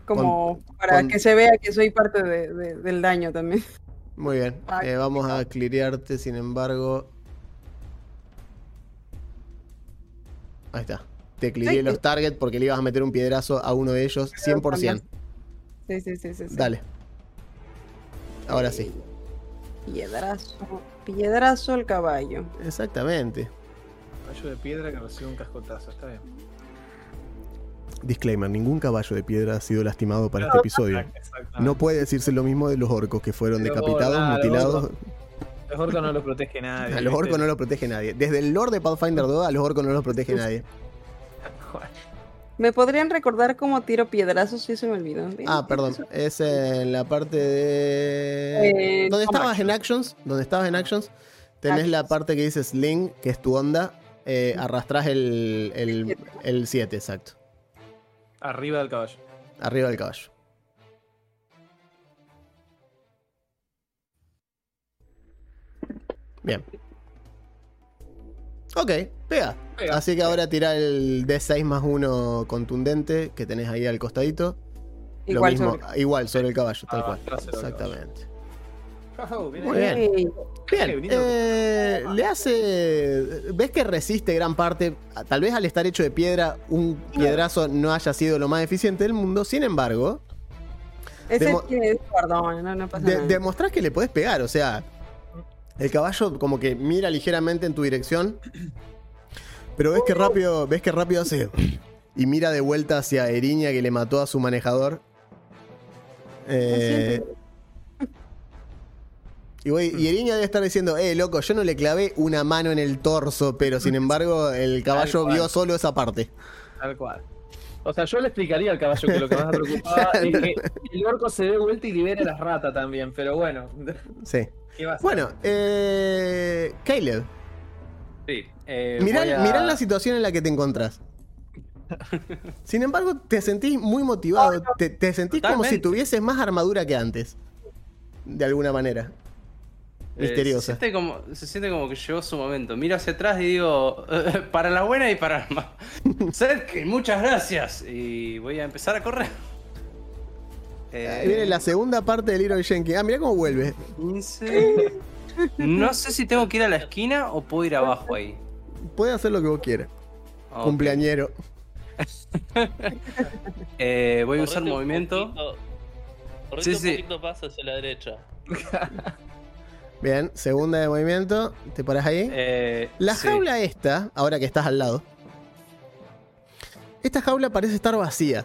como para con- que se vea que soy parte de- de- del daño también. Muy bien. Ay, Eh, vamos a clirearte, sin embargo. Ahí está. Te clireé Sí, los targets porque le ibas a meter un piedrazo a uno de ellos 100%. Sí, sí, sí, sí. sí. Dale. Ahora sí. Piedrazo. Piedrazo al caballo. Exactamente. Caballo de piedra que recibe un cascotazo, está bien. Disclaimer, ningún caballo de piedra ha sido lastimado para este episodio. Exactamente. No puede decirse lo mismo de los orcos que fueron Pero, decapitados, nada, los mutilados. orcos Los orcos no los protege nadie. A los orcos no los protege nadie. Desde el lore de Pathfinder 2 a los orcos no los protege nadie. ¿Me podrían recordar cómo tiro piedrazos si se me olvidó? Ah, perdón. Es en la parte de. Eh, donde combat. estabas en Actions. Donde estabas en Actions. Tenés la parte que dice Sling, que es tu onda. Eh, arrastrás el, el, el 7, exacto. Arriba del caballo. Arriba del caballo. Bien. Ok, pega. Pega. Así que ahora tira el D6 más 1 contundente que tenés ahí al costadito. Lo Igual mismo, sobre- igual sobre el caballo, tal Ah, cual. Exactamente. Oh, viene Muy bien. Bien, eh, le hace. ¿Ves que resiste gran parte? Tal vez al estar hecho de piedra, un piedrazo no haya sido lo más eficiente del mundo. Sin embargo, Ese Demo- tiene perdón, no, no pasa de- nada. demostrás que le podés pegar. O sea, el caballo como que mira ligeramente en tu dirección. Pero ves que rápido, ves que rápido hace. Y mira de vuelta hacia Eriña que le mató a su manejador. Eh, y, y Eriña debe estar diciendo, eh, loco, yo no le clavé una mano en el torso, pero sin embargo el caballo vio solo esa parte. Tal cual. O sea, yo le explicaría al caballo que lo que más me preocupaba es que el orco se dé vuelta y libere las ratas también, pero bueno. Sí. Bueno, eh, Caleb, Sí. eh, mirá, voy a- mirá la situación en la que te encontrás. Sin embargo, te sentís muy motivado. Te, te sentís como si tuvieses más armadura que antes. De alguna manera. eh, Misteriosa. se, siente como, se siente como que llegó su momento. Miro hacia atrás y digo, para la buena y para la mala. Muchas gracias. Y voy a empezar a correr. Eh, Ahí viene la segunda parte del Leroy Jenkins. Ah, mirá cómo vuelve. 15. No sé si tengo que ir a la esquina o puedo ir abajo ahí. Puede hacer lo que vos quieras. Cumpleañero. Eh, voy a usar un movimiento. poquito- Sí, un sí. poquito más hacia la derecha. Bien, segunda de movimiento. Te paras ahí. Eh, La sí. jaula esta, ahora que estás al lado. Esta jaula parece estar vacía.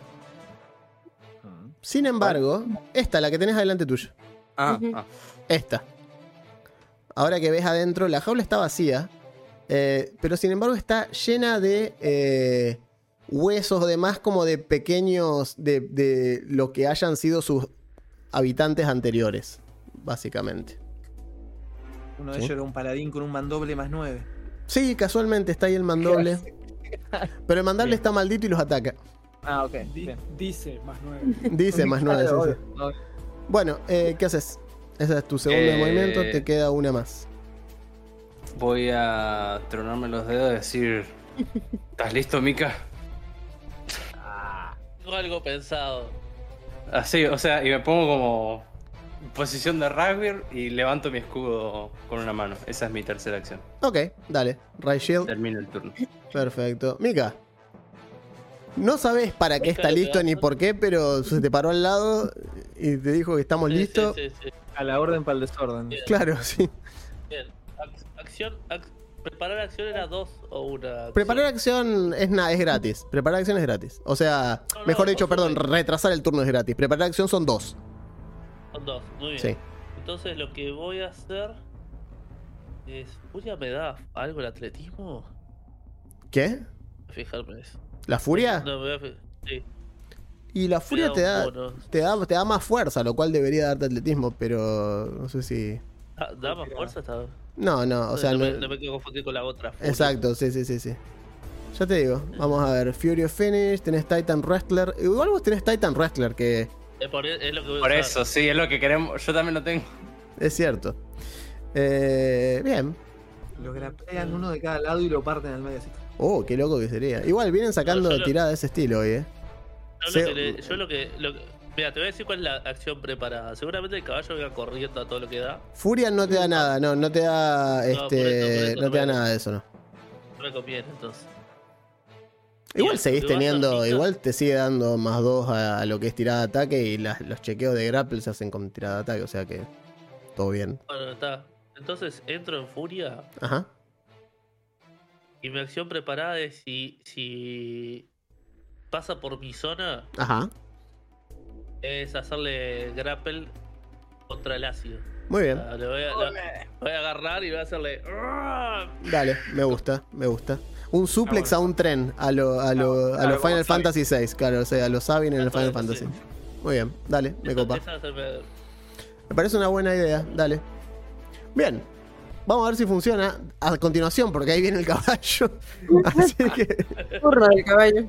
Sin embargo, esta, la que tenés adelante tuyo. Ah, ah. Esta. Ahora que ves adentro, la jaula está vacía. eh, pero sin embargo está llena de eh, huesos o demás como de pequeños. De, de lo que hayan sido sus habitantes anteriores. Básicamente. Uno de Sí. ellos era un paladín con un mandoble más 9. Sí, casualmente está ahí el mandoble. Pero el mandoble Bien. está maldito y los ataca. Ah, ok. Di- bien. dice más 9. Dice más nueve. Sí, sí. Bueno, eh, ¿qué haces? Esa es tu segunda de Eh, movimiento, te queda una más. Voy a tronarme los dedos y decir: ¿Estás listo, Mika? Tengo algo pensado. Así, o sea, y me pongo como en posición de rugby y levanto mi escudo con una mano. Esa es mi tercera acción. Ok, dale. Right Shield. Termino el turno. Perfecto. Mika. No sabes para qué está listo ni por qué, pero se te paró al lado y te dijo que estamos Sí, listos. sí, sí. A la orden para el desorden. Bien, Claro, sí. bien. Ac- acción, ac- preparar acción era dos o una. acción? Preparar acción es, na- es gratis. Preparar acción es gratis. O sea, No, no, mejor no, dicho, por perdón, supuesto. retrasar el turno es gratis. Preparar acción son dos. Son dos, muy bien. Sí. Entonces lo que voy a hacer es. ¿Furia me da algo el atletismo? ¿Qué? Fijarme eso. ¿La furia? No, me voy a fi- Sí. Y la furia te da, te da, te da más fuerza, lo cual debería darte atletismo, pero no sé si. ¿Da más fuerza esta? No, no, o sea, no, no- me, no me quiero confundir con la otra. furia. Exacto, sí, sí, sí, sí. Ya te digo, vamos a ver. Fury of Finish, tenés Titan Wrestler. Igual vos tenés Titan Wrestler, que Es, por- es lo que voy a Por usar. eso, sí, es lo que queremos. Yo también lo tengo. es cierto. Eh, bien. Lo grapean uno de cada lado y lo parten al medio así. Oh, qué loco que sería. Igual vienen sacando No, tiradas de ese estilo hoy, eh. Yo Se- lo que, le- yo lo que, lo que- Mira, te voy a decir cuál es la acción preparada. Seguramente el caballo venga corriendo a todo lo que da. Furia no te da nada, no, no te da. No, por Este. eso, por eso no te da nada de eso, no. Me conviene, entonces. Igual seguís teniendo, igual te sigue dando más dos a, a lo que es tirada de ataque y los chequeos de grapple se hacen con tirada de ataque, o sea que todo bien. Bueno, está. Entonces entro en furia Ajá. Y mi acción preparada es si, si pasa por mi zona, Ajá. es hacerle grapple contra el ácido. Muy bien. Ah, le voy, a, voy a agarrar y voy a hacerle. Dale, me gusta, me gusta. Un suplex Ah, a un tren, a lo, a lo, a como Final. Fantasy VI, claro, o sea, a los Sabin en el Final Fantasy. sí. Muy bien, dale, me Esa- copa. esa se me- Me parece una buena idea, dale. Bien, vamos a ver si funciona a continuación, porque ahí viene el caballo. Así que del caballo.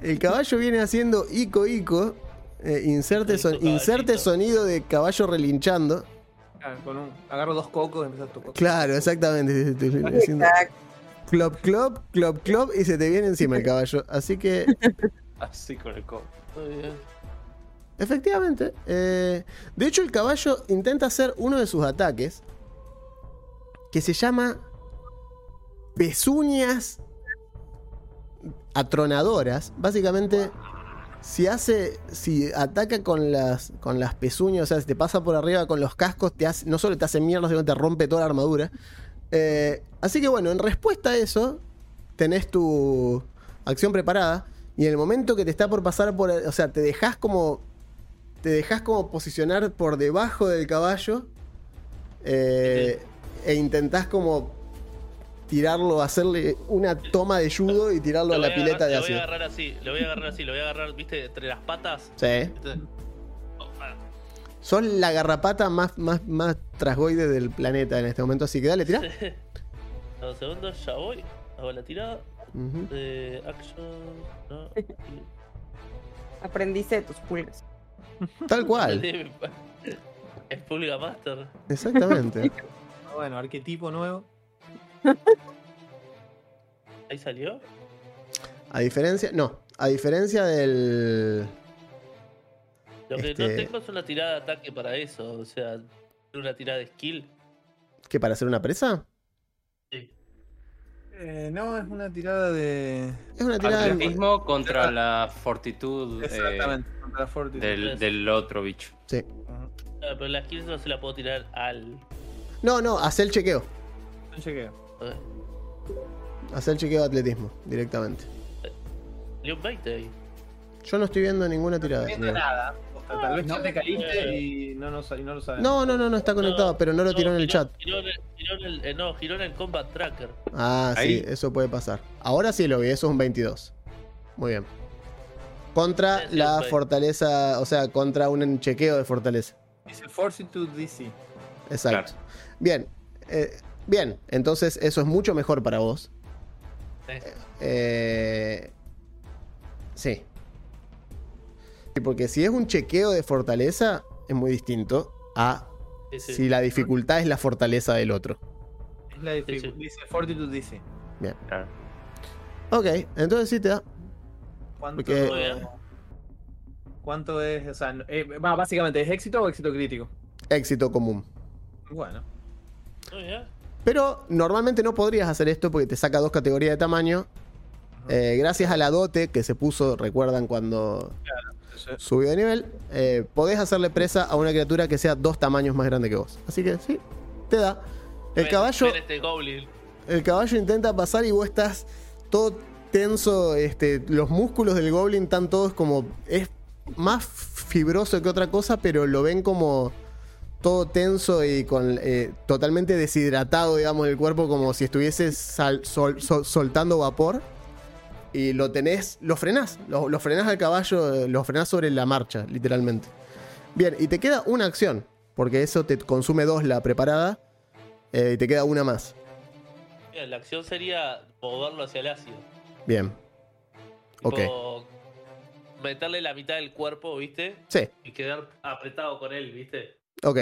el caballo viene haciendo ico ico. eh, inserte, son- inserte sonido de caballo relinchando. Ah, con un, agarro dos cocos y empiezo a tocar. Claro, exactamente. Haciendo. Clop, clop, clop, clop, y se te viene encima el caballo. Así que, Así con el codo. Muy bien. efectivamente. eh, de hecho, el caballo intenta hacer uno de sus ataques. Que se llama. Pezuñas atronadoras. Básicamente, si hace. Si ataca con las. con las pezuñas, o sea, si te pasa por arriba con los cascos, te no solo te hace mierda, sino te rompe toda la armadura. Eh, así que bueno, en respuesta a eso, tenés tu acción preparada. Y en el momento que te está por pasar por. O sea, te dejas como. Te dejas como posicionar por debajo del caballo. eh, e intentás como tirarlo, hacerle una toma de judo y tirarlo a la pileta agarrar- de Lo voy a ácido. agarrar así, lo voy a agarrar así, lo voy a agarrar, viste, entre las patas. Sí. Oh, ah. Sos la garrapata más, más, más trasgoide del planeta en este momento, así que dale, tira. Dos segundos, ya voy. Hago la tirada. Ujú. De action. No. Aprendice de tus pulgas. Tal cual, Es Pulga Master. exactamente. Bueno, arquetipo nuevo. Ahí salió. A diferencia, no, a diferencia del... Lo que Este- no tengo es una tirada de ataque para eso. O sea, una tirada de skill. ¿Qué, para hacer una presa? Sí. Eh, no, es una tirada de. Es una tirada... de- contra la fortitud eh, Exactamente, contra la Fortitude. del, del otro bicho. Sí. Ah, pero la skill no se la puedo tirar al. No, no, hacer el chequeo. Llegué. eh, Hacer el chequeo de atletismo, directamente. Salió un 20 ahí. Yo no estoy viendo ninguna tirada. No viendo señor. nada. O sea, tal vez No. ya te caíste y no, nos- y no lo sabemos. No, no, no, no está conectado, pero no lo tiró en el giró- chat. giró en el- giró en el- eh, no, giró en el Combat Tracker. Ah, Ahí. sí, eso puede pasar. Ahora sí lo vi, eso es un 22. Muy bien. Contra Sí, sí, la fortaleza, o sea, contra un chequeo de fortaleza. Dice Fortitude DC. Exacto. Bien, eh, bien, entonces eso es mucho mejor para vos. Sí. Eh, sí. Porque si es un chequeo de fortaleza, es muy distinto a Sí, sí. si la dificultad es la fortaleza del otro. Es la dificultad. Dice Fortitude DC. Bien. Claro. Ok, entonces sí te da. ¿Cuánto, Porque-. ¿Cuánto es? O sea, eh, básicamente, ¿es éxito o éxito crítico? Éxito común. Bueno. Pero normalmente no podrías hacer esto porque te saca dos categorías de tamaño. Eh, gracias a la dote que se puso, recuerdan cuando subió de nivel, eh, podés hacerle presa a una criatura que sea dos tamaños más grande que vos. Así que sí, te da. El Ven- caballo, ven este el caballo intenta pasar y vos estás todo tenso. Este, los músculos del goblin están todos como. Es más fibroso que otra cosa, pero lo ven como todo tenso y con eh, totalmente deshidratado, digamos, el cuerpo, como si estuviese sal- sol- sol- soltando vapor. Y lo tenés, lo frenás, lo, lo frenás al caballo, lo frenás sobre la marcha, literalmente. Bien, y te queda una acción, porque eso te consume dos la preparada, eh, y te queda una más. Bien, la acción sería moverlo hacia el ácido. Bien, ok. Tipo, Meterle la mitad del cuerpo, ¿viste? Sí, Y quedar apretado con él, ¿viste? Ok.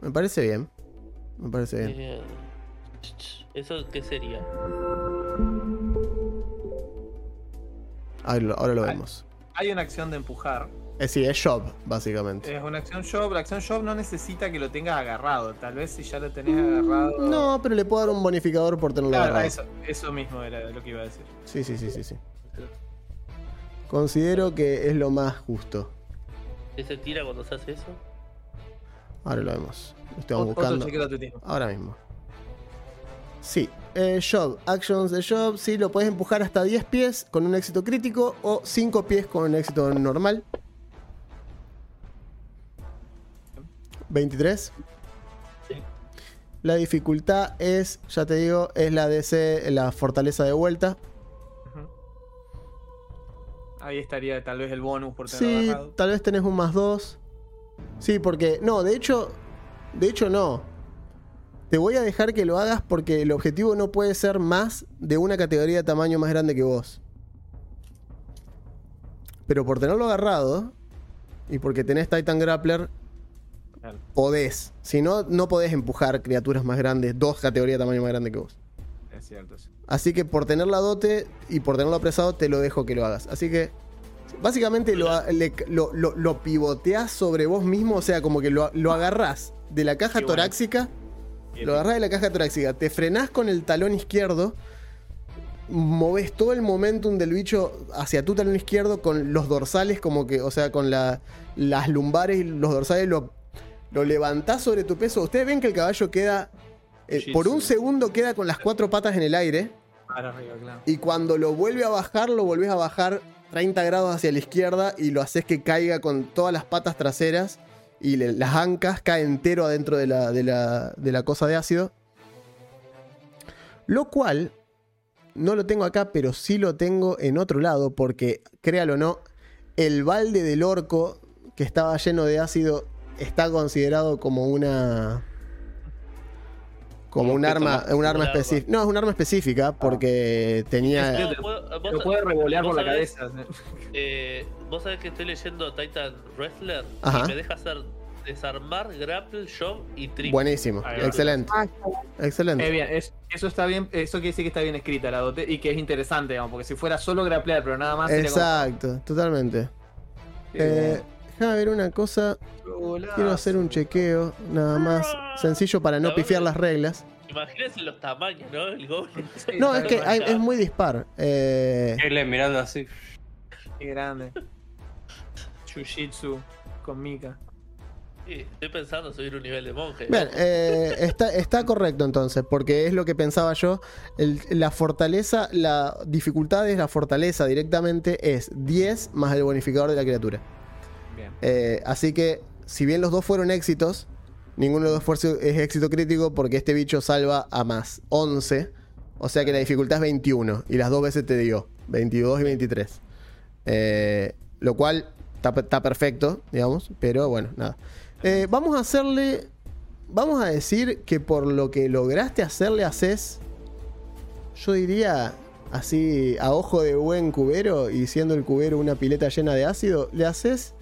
Me parece bien. Me parece bien. Bien. ¿Eso qué sería? Ahora lo, ahora lo Ay. vemos. Hay una acción de empujar. Eh, sí, es shop, básicamente. Es una acción job. La acción job no necesita que lo tengas agarrado. Tal vez si ya lo tenés agarrado. No, pero le puedo dar un bonificador por tenerlo Claro, agarrado. eso, eso mismo era lo que iba a decir. Sí, sí, sí, sí, sí. Considero que es lo más justo. ¿Qué se tira cuando se hace eso? Ahora lo vemos. Lo estamos buscando. Ahora mismo. Sí. Eh, job. Actions de job. Sí, lo puedes empujar hasta 10 pies con un éxito crítico o 5 pies con un éxito normal. 23. Sí. La dificultad es, ya te digo, es la DC, la fortaleza de vuelta. Ahí estaría tal vez el bonus por tener Sí, tal vez tenés un más 2. Sí, porque. No, de hecho. De hecho, no. Te voy a dejar que lo hagas porque el objetivo no puede ser más de una categoría de tamaño más grande que vos. Pero por tenerlo agarrado. Y porque tenés Titan Grappler. Claro. Podés. Si no, no podés empujar criaturas más grandes. Dos categorías de tamaño más grande que vos. Es cierto. sí. Así que por tener la dote y por tenerlo apresado, te lo dejo que lo hagas. Así que, básicamente lo, le- lo, lo- lo pivoteás sobre vos mismo, o sea, como que lo, lo agarrás de la caja bueno. torácica, Bien. lo agarrás de la caja torácica, te frenás con el talón izquierdo, movés todo el momentum del bicho hacia tu talón izquierdo con los dorsales, como que, o sea, con la- las lumbares y los dorsales, lo, lo levantás sobre tu peso. Ustedes ven que el caballo queda, eh, por un segundo queda con las cuatro patas en el aire. Y cuando lo vuelve a bajar, lo volvés a bajar 30 grados hacia la izquierda y lo haces que caiga con todas las patas traseras y las ancas cae entero adentro de la, de, la, de la cosa de ácido. Lo cual, no lo tengo acá, pero sí lo tengo en otro lado porque, créalo o no, el balde del orco que estaba lleno de ácido está considerado como una... Como un arma, un arma específica. No, es un arma específica porque tenía... No, puedo- vos- Lo puede revolear por la sabés, cabeza. eh, vos sabés que estoy leyendo Titan Wrestler Ajá. y me deja hacer desarmar, grapple, shove y trip. Buenísimo, va. excelente, Ah, excelente. Eh, bien, es- eso está bien, eso quiere decir que está bien escrita la dote y que es interesante, digamos, porque si fuera solo grapplear, pero nada más como- Exacto, totalmente. Eh, déjame ver una cosa. Quiero hacer un chequeo, nada más. Sencillo para no pifiar las reglas. Imagínense los tamaños, ¿no? El goblin. No, es que hay- es muy dispar. Eh, Él mirando así. Qué grande. Chujitsu con Mika. Sí, estoy pensando subir un nivel de monje. Bien, eh, está, está correcto entonces, porque es lo que pensaba yo. El- la fortaleza, la dificultad de la fortaleza directamente es 10 más el bonificador de la criatura. Eh, así que, si bien los dos fueron éxitos, ninguno de los dos es éxito crítico porque este bicho salva a más 11. O sea que la dificultad es 21 y las dos veces te dio 22 y 23. Eh, lo cual está, está perfecto, digamos, pero bueno, nada. Eh, vamos a hacerle. Vamos a decir que por lo que lograste hacerle haces. Yo diría así a ojo de buen cubero y siendo el cubero una pileta llena de ácido, le haces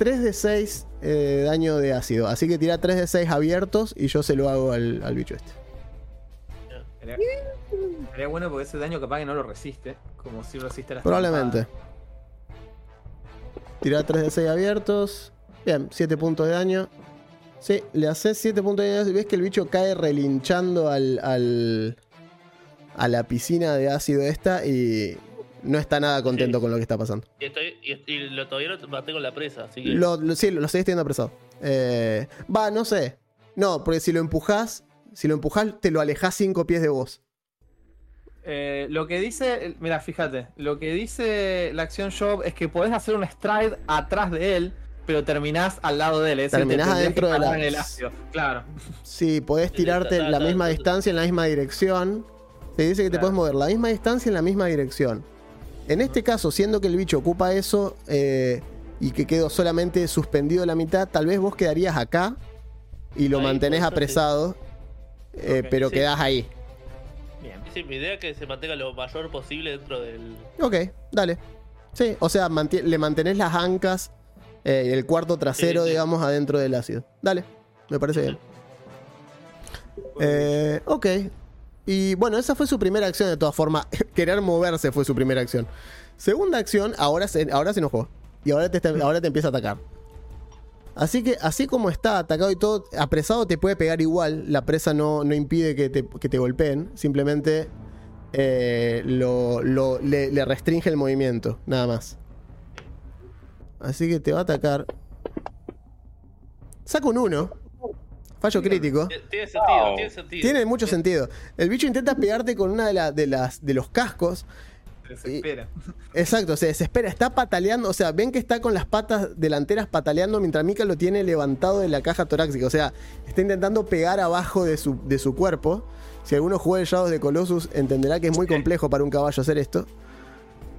3 de 6 eh, daño de ácido. Así que tira 3 de 6 abiertos y yo se lo hago al, al bicho este. Sería, sería bueno porque ese daño capaz que no lo resiste, como si resiste las Probablemente. Tira 3 de 6 abiertos. Bien, 7 puntos de daño. Sí, le haces 7 puntos de daño y ves que el bicho cae relinchando al, al- a la piscina de ácido esta y no está nada contento Sí. con lo que está pasando. Y, estoy, y, y lo, todavía lo maté con la presa, así que. Lo, lo- sí, lo, lo seguís teniendo apresado. Eh, va, no sé. No, porque si lo empujás, si lo empujás, te lo alejás 5 pies de vos. Eh, lo que dice, mira, fíjate, lo que dice la acción shop es que podés hacer un stride atrás de él, pero terminás al lado de él. Es Terminás adentro de la- en el ácido. Claro. Sí, podés tirarte la misma distancia en la misma dirección. Te dice que te puedes mover la misma distancia en la misma dirección. En este caso, siendo que el bicho ocupa eso eh, y que quedó solamente suspendido la mitad, tal vez vos quedarías acá y lo Ahí, mantenés sí. apresado, eh, pero sí. quedás ahí. Bien. Sí, mi idea es que se mantenga lo mayor posible dentro del. Ok, dale. Sí, o sea, le mantenés las ancas, eh, el cuarto trasero, sí. digamos, adentro del ácido. Dale, me parece bien. Eh, ok. Y bueno, esa fue su primera acción de todas formas. Querer moverse fue su primera acción. Segunda acción, ahora se, ahora se enojó. Y ahora te, ahora te empieza a atacar. Así que, así como está atacado y todo, apresado te puede pegar igual. La presa no, no impide que te, que te golpeen. Simplemente eh, lo, lo- le, le restringe el movimiento, nada más. Así que te va a atacar. Saca un 1. Fallo crítico. Tiene sentido, Wow. tiene sentido. Tiene mucho sentido. El bicho intenta pegarte con una de, la- de las, de los cascos. Se desespera. Exacto, se desespera, está pataleando, o sea, ven que está con las patas delanteras pataleando mientras Mika lo tiene levantado de la caja torácica, o sea, está intentando pegar abajo de su, de su cuerpo. Si alguno juega el Shadows de Colossus entenderá que es muy complejo para un caballo hacer esto.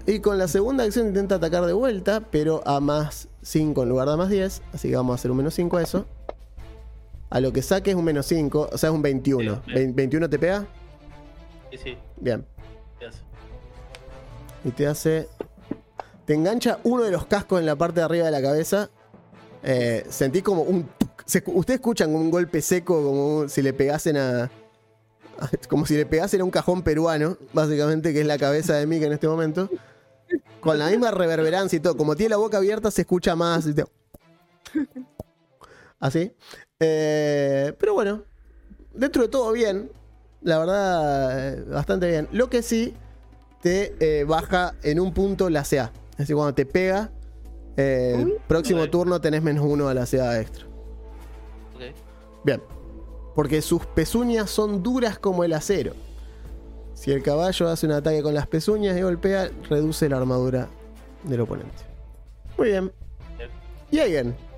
Y con la segunda acción intenta atacar de vuelta, pero a más 5 en lugar de a más 10, así que vamos a hacer un menos 5 a eso. A lo que saque es un menos 5, o sea, es un 21. Bien, bien. ¿21 te pega? Sí, sí. Bien. Y te hace. Te engancha uno de los cascos en la parte de arriba de la cabeza. Eh, sentís como un. Se Ustedes escuchan un golpe seco, como un- si le pegasen a. a- Como si le pegasen a un cajón peruano, básicamente, que es la cabeza de Mika en este momento. Con la misma reverberancia y todo. Como tiene la boca abierta, se escucha más. y te- Así. Eh, pero bueno, dentro de todo bien. La verdad, eh, bastante bien. Lo que sí, te eh, baja en un punto la CA. Es decir, cuando te pega, eh, el próximo turno tenés menos uno a la CA extra. Ok. Bien. Porque sus pezuñas son duras como el acero. Si el caballo hace un ataque con las pezuñas y golpea, reduce la armadura del oponente. Muy bien. Bien. Y alguien.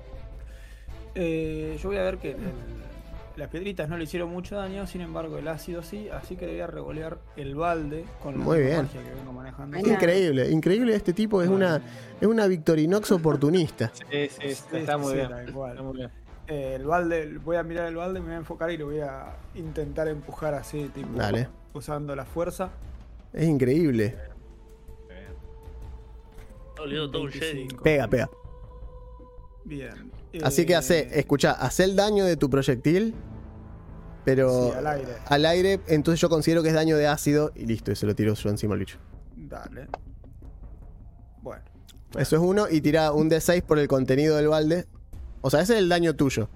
Eh, yo voy a ver que el- las piedritas no le hicieron mucho daño, sin embargo el ácido sí, así que le voy a revolear el balde con la Muy bien. que vengo manejando. Increíble, increíble. Este tipo es una, es una Victorinox oportunista. Sí, sí, está muy sí, bien. Está muy bien. Eh, el balde, voy a mirar el balde, me voy a enfocar y lo voy a intentar empujar así, tipo, Dale. usando la fuerza. Es increíble. Olido todo un Jedi. 25. Pega, pega. Bien. Así que Eh, hace, escucha, hace el daño de tu proyectil, pero Sí, al aire. al aire, entonces yo considero que es daño de ácido y listo, y se lo tiro yo encima al bicho. Dale. Bueno. Eso es uno y tira un D6 por el contenido del balde. O sea, ese es el daño tuyo.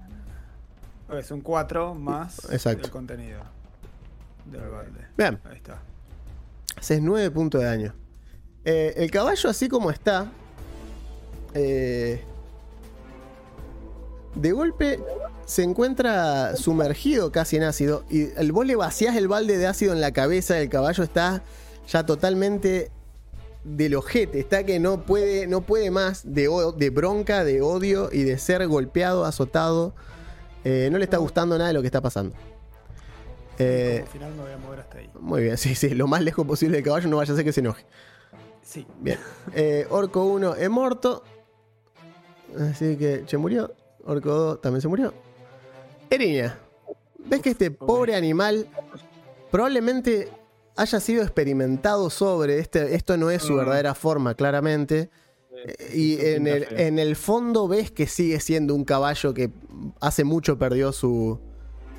Es un 4 más Exacto. el contenido del balde. Bien, Ahí está. haces 9 puntos de daño. Eh, el caballo, así como está, eh, de golpe se encuentra sumergido casi en ácido. Y el, vos le vaciás el balde de ácido en la cabeza del caballo, está ya totalmente del ojete. Está que no puede, no puede más de, bronca, de odio y de ser golpeado, azotado. Eh, no le está gustando nada de lo que está pasando. Eh, Como final me voy a mover hasta ahí. muy bien, sí, sí, lo más lejos posible del caballo, no vaya a ser que se enoje. Sí. Bien. Eh, Orco 1 es muerto. Así que se murió. Orco 2 también se murió. Eriña, ¿ves que este pobre animal probablemente haya sido experimentado sobre este? Esto no es su Mm. verdadera forma, claramente. Y en el, en el fondo ves que sigue siendo un caballo que hace mucho perdió su,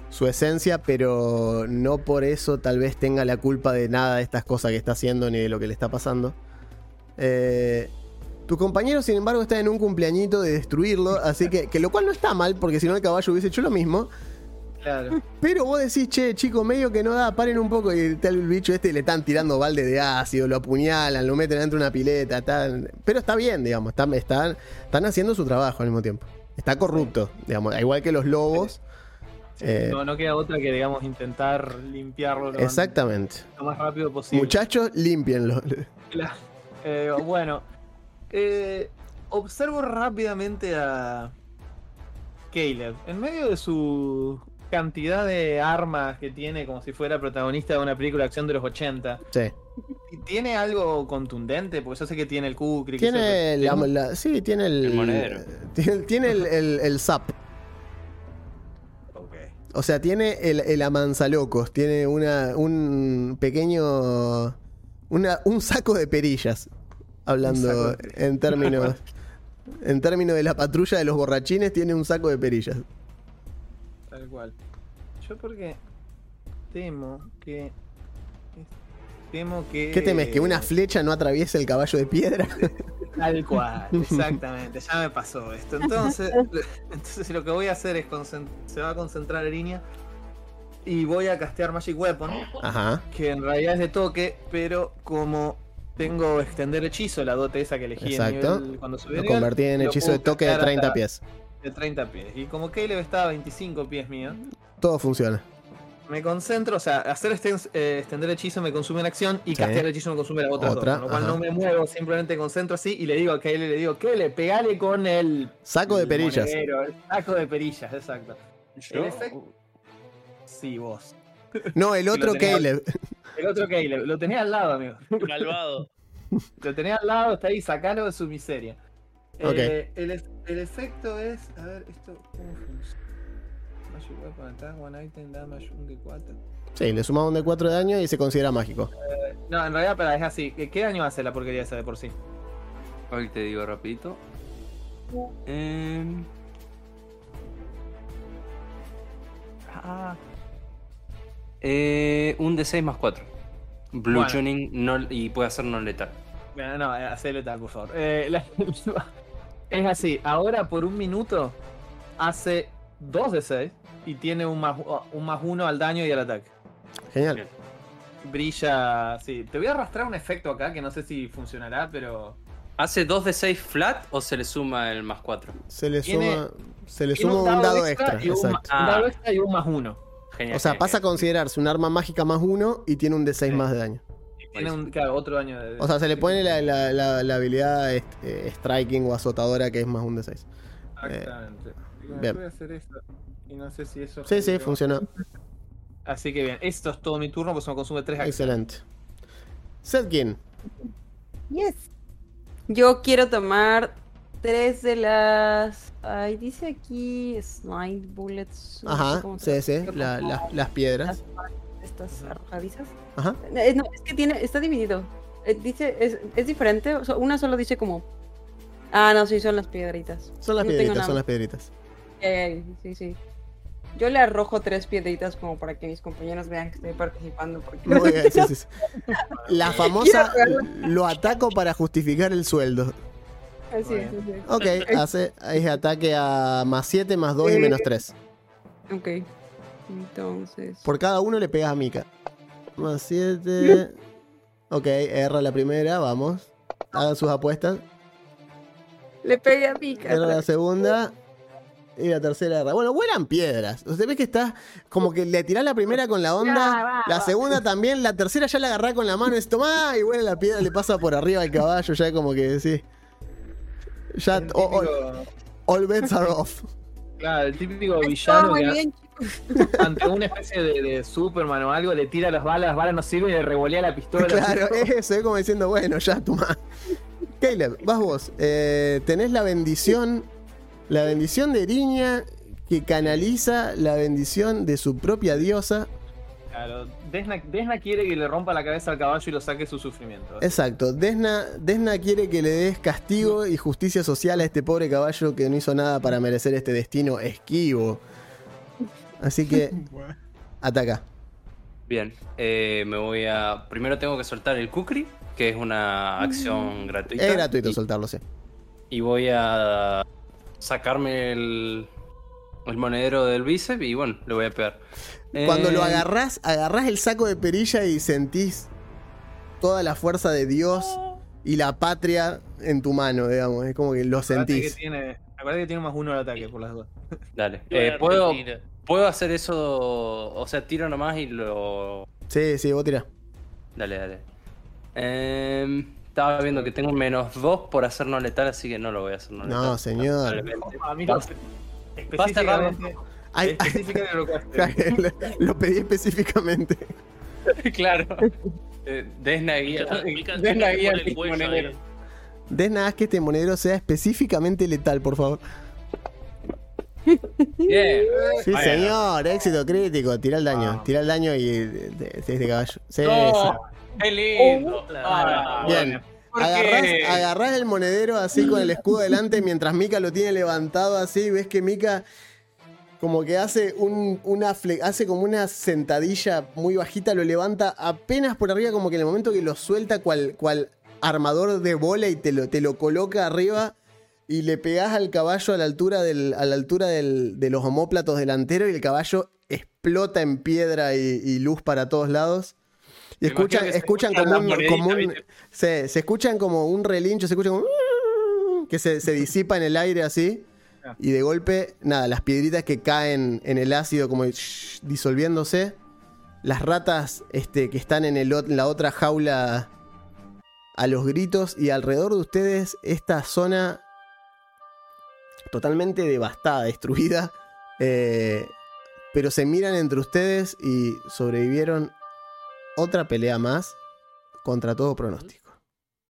su esencia, pero no por eso tal vez tenga la culpa de nada de estas cosas que está haciendo ni de lo que le está pasando. Eh, tu compañero, sin embargo, está en un cumpleañito de destruirlo, así que, que lo cual no está mal, porque si no el caballo hubiese hecho lo mismo. Claro. Pero vos decís, che, chico, medio que no da, paren un poco. Y está el bicho este y le están tirando balde de ácido, lo apuñalan, lo meten dentro de una pileta. está- Pero está bien, digamos, están, están, están haciendo su trabajo al mismo tiempo. Está corrupto, digamos, igual que los lobos. Eh, No, no queda otra que, digamos, intentar limpiarlo lo, exactamente. lo más rápido posible. Muchachos, límpienlo. Claro. Eh, bueno, eh, observo rápidamente a Caleb. En medio de su cantidad de armas que tiene, como si fuera protagonista de una película de acción de los 80, Sí. ¿tiene algo contundente? Porque yo sé que tiene el Kukri. que Tiene se- la, la- sí, tiene el. El monedero. Tiene, tiene el, el, el zap. Ok. O sea, tiene el, el amanzalocos. Tiene una, un pequeño. Una, un saco de perillas. Hablando en términos. En términos de la patrulla de los borrachines, tiene un saco de perillas. Tal cual. Yo porque temo que... Temo que... ¿Qué temes? ¿Que una flecha no atraviese el caballo de piedra? Tal cual, exactamente, ya me pasó esto. Entonces, entonces lo que voy a hacer es se va a concentrar en línea y voy a castear Magic Weapon, Ajá. que en realidad es de toque, pero como tengo extender hechizo, la dote esa que elegí en Exacto. nivel cuando subí Lo convertí en hechizo de toque de castear 30 hasta pies. De 30 pies. Y como Caleb está a 25 pies mío, Todo funciona. me concentro, o sea, hacer este, eh, extender hechizo me consume una acción y Sí. castear el hechizo me consume otras Otra, dos. Con lo cual ajá. no me muevo, simplemente concentro así y le digo a Kyle, le digo. Le pegale con el. Saco de el perillas. monedero, el saco de perillas, exacto. Yo- El efecto- Sí, vos. No, el otro Caleb. El otro Caleb, lo tenés al lado, amigo. Malvado. Lo tenés al lado, está ahí, sacalo de su miseria. Ok. Eh, el, ef- el efecto es. A ver, esto. ¿Cómo funciona? Magic weapon attack, one item, damage, un D4. Sí, le sumamos un de 4 de daño y se considera mágico. No, en realidad, para es así. ¿Qué daño hace la porquería esa de por sí? Hoy te digo rapidito. Em, ah. Eh, un D6 más 4. Blue Bueno. tuning no, y puede hacer non letal. Bueno, no, eh, hacelo tal, por favor. Eh, la- es así, ahora por un minuto hace 2 de 6 y tiene un más, un más 1 al daño y al ataque. Genial. Bien. Brilla, sí. Te voy a arrastrar un efecto acá que no sé si funcionará, pero... ¿Hace 2 de 6 flat o se le suma el más 4? Se le suma, se le suma un dado extra. y un, Exacto. un dado extra y un más 1. Genial. O sea, genial, pasa a genial. considerarse un arma mágica más 1 y tiene un D6 Sí. más de daño. Tiene un, claro, otro daño de... O sea, se le pone la, la- la- la habilidad est- eh, striking o azotadora que es más un D6. Exactamente. Digo, bien. Voy a hacer esto. Y no sé si eso... Sí, sí, funcionó. Así que bien, esto es todo mi turno, pues me consume 3 acciones. Excelente. Setkin. Yes. Yo quiero tomar tres de las. Ay, dice aquí Slide Bullets. no Ajá, sí, sí. la- la- las piedras. Estas arrojadizas. Ajá. Eh, no, es que tiene, está dividido. Eh, dice, es, es diferente. una solo dice como. Ah, no, sí, son las piedritas. Son las No piedritas, son las piedritas. Eh, sí, sí. Yo le arrojo tres piedritas como para que mis compañeros vean que estoy participando. Porque Muy bien, sí, sí, sí. La famosa lo ataco para justificar el sueldo. Así es, así es. Ok, hace es ataque a más 7, más 2 y Eh. menos 3. Ok. Entonces. Por cada uno le pegas a Mika. Más 7. Ok, erra la primera, vamos. Hagan sus apuestas. Le pegué a Mika. Erra la segunda. Y la tercera erra. Bueno, vuelan piedras. Usted ve que está como que le tirás la primera con la Ya, onda. va, La va. segunda también. La tercera ya la agarrás con la mano. Es tomá. Y vuela la piedra, le pasa por arriba al caballo. Ya como que sí. Ya. Típico- all bets are off. Claro, el típico villano que bien, ante una especie de, de Superman o algo le tira las balas, las balas no sirven y le revolea la pistola. Claro, es eso, es como diciendo, bueno, ya toma. Caleb, vas vos. Eh, tenés la bendición, la bendición de Eriña que canaliza la bendición de su propia diosa. Claro, Desna, Desna quiere que le rompa la cabeza al caballo y lo saque su sufrimiento. Exacto, Desna, Desna quiere que le des castigo y justicia social a este pobre caballo que no hizo nada para merecer este destino esquivo. Así que, ataca. Bien, eh, me voy a. Primero tengo que soltar el Kukri, que es una acción gratuita. Es gratuito y, soltarlo, sí. y voy a sacarme el, el monedero del bíceps y bueno, le voy a pegar. Cuando lo Eh, agarrás, agarrás el saco de perilla y sentís toda la fuerza de Dios y la patria en tu mano, digamos. Es como que lo Acuérdate que sentís. tiene, acuérdate que tiene más uno al ataque por las dos. Dale. Eh, ¿puedo. ¿Puedo hacer eso? O sea, tiro nomás y lo. Sí, sí, vos tirás. Dale, dale. Em, estaba viendo que tengo menos 2 por hacer no letal, así que no lo voy a hacer no letal. No, señor. A mí basta, específicamente, Ay, específicamente lo pedí específicamente. claro. Eh, Desna guía. Desna guía. Desna, haz que este monedero sea específicamente letal, por favor. Bien. Sí, señor, éxito crítico. Tira el daño, Ah. tira el daño y eh, de- de este caballo. Sí, qué lindo. Ah, Bien. ¿Por Agarrás, el monedero así con el escudo delante mientras Mika lo tiene levantado así. Ves que Mika como que hace un, una hace como una sentadilla muy bajita, lo levanta apenas por arriba, como que en el momento que lo suelta cual, cual armador de bola y te lo, te lo coloca arriba y le pegás al caballo a la altura, del, a la altura del- de los homóplatos delanteros y el caballo explota en piedra y, y luz para todos lados. Y escuchan, escuchan como, un, como se, se, escuchan como un relincho, se escuchan como que se, se disipa en el aire así. Y de golpe, nada, las piedritas que caen en el ácido como disolviéndose. Las ratas este, que están en, el, la otra jaula a los gritos. Y alrededor de ustedes, esta zona totalmente devastada, destruida. Eh, pero se miran entre ustedes y sobrevivieron otra pelea más contra todo pronóstico.